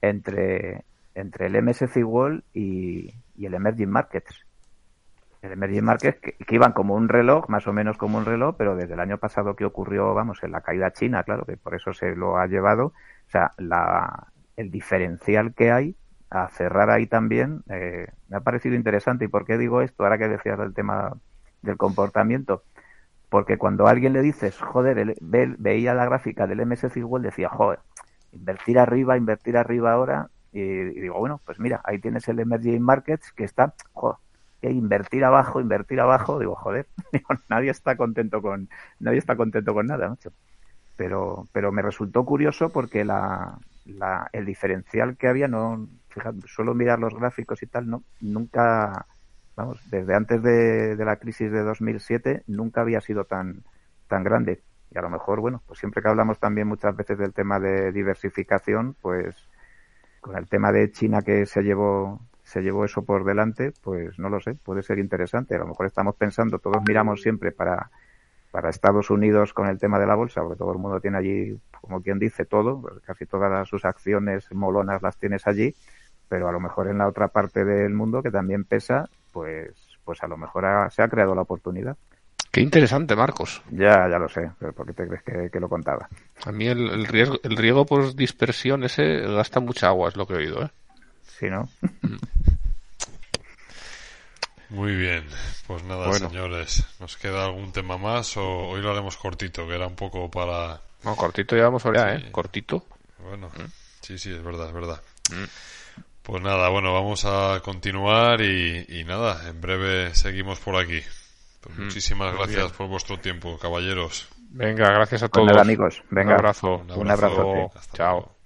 entre, entre el MSCI World y, y el Emerging Markets. El Emerging Markets que, iban como un reloj, más o menos como un reloj, pero desde el año pasado que ocurrió, vamos, en la caída china, claro, que por eso se lo ha llevado, o sea, la, el diferencial que hay a cerrar ahí también eh, me ha parecido interesante. ¿Y por qué digo esto? Ahora que decías del tema del comportamiento. Porque cuando a alguien le dices, joder, ve- veía la gráfica del MSCI World, decía, joder, invertir arriba, invertir arriba ahora. Y, y digo, bueno, pues mira, ahí tienes el Emerging Markets que está, joder, que invertir abajo, invertir abajo. Digo, joder, nadie está contento con, nadie está contento con nada, macho pero, pero me resultó curioso porque la, la, el diferencial que había, no, fíjate, suelo mirar los gráficos y tal, no, nunca, vamos, desde antes de, de la crisis de 2007, nunca había sido tan, tan grande. Y a lo mejor, bueno, pues siempre que hablamos también muchas veces del tema de diversificación, pues con el tema de China que se llevó se llevó eso por delante, pues no lo sé, puede ser interesante. A lo mejor estamos pensando, todos miramos siempre para para Estados Unidos con el tema de la bolsa, porque todo el mundo tiene allí, como quien dice, todo, pues casi todas las- sus acciones molonas las tienes allí, pero a lo mejor en la otra parte del mundo que también pesa, pues, pues a lo mejor ha- se ha creado la oportunidad. Qué interesante, Marcos. Ya, ya lo sé, pero ¿por qué te crees que, que lo contaba? A mí el, el riesgo, el riego por dispersión ese gasta mucha agua, es lo que he oído, ¿eh? Sí, ¿no? Muy bien, pues nada, Bueno. señores. ¿Nos queda algún tema más o hoy lo haremos cortito, que era un poco para... No, cortito llevamos ahora, Sí. ¿eh? Cortito. Bueno, Mm. sí, sí, es verdad, es verdad. Pues nada, bueno, vamos a continuar y, y nada, en breve seguimos por aquí. Pues muchísimas Mm. muy gracias bien. por vuestro tiempo, caballeros. Venga, gracias a Pues todos. nada, amigos, venga. Un abrazo. Un Un abrazote. Hasta Chao. luego.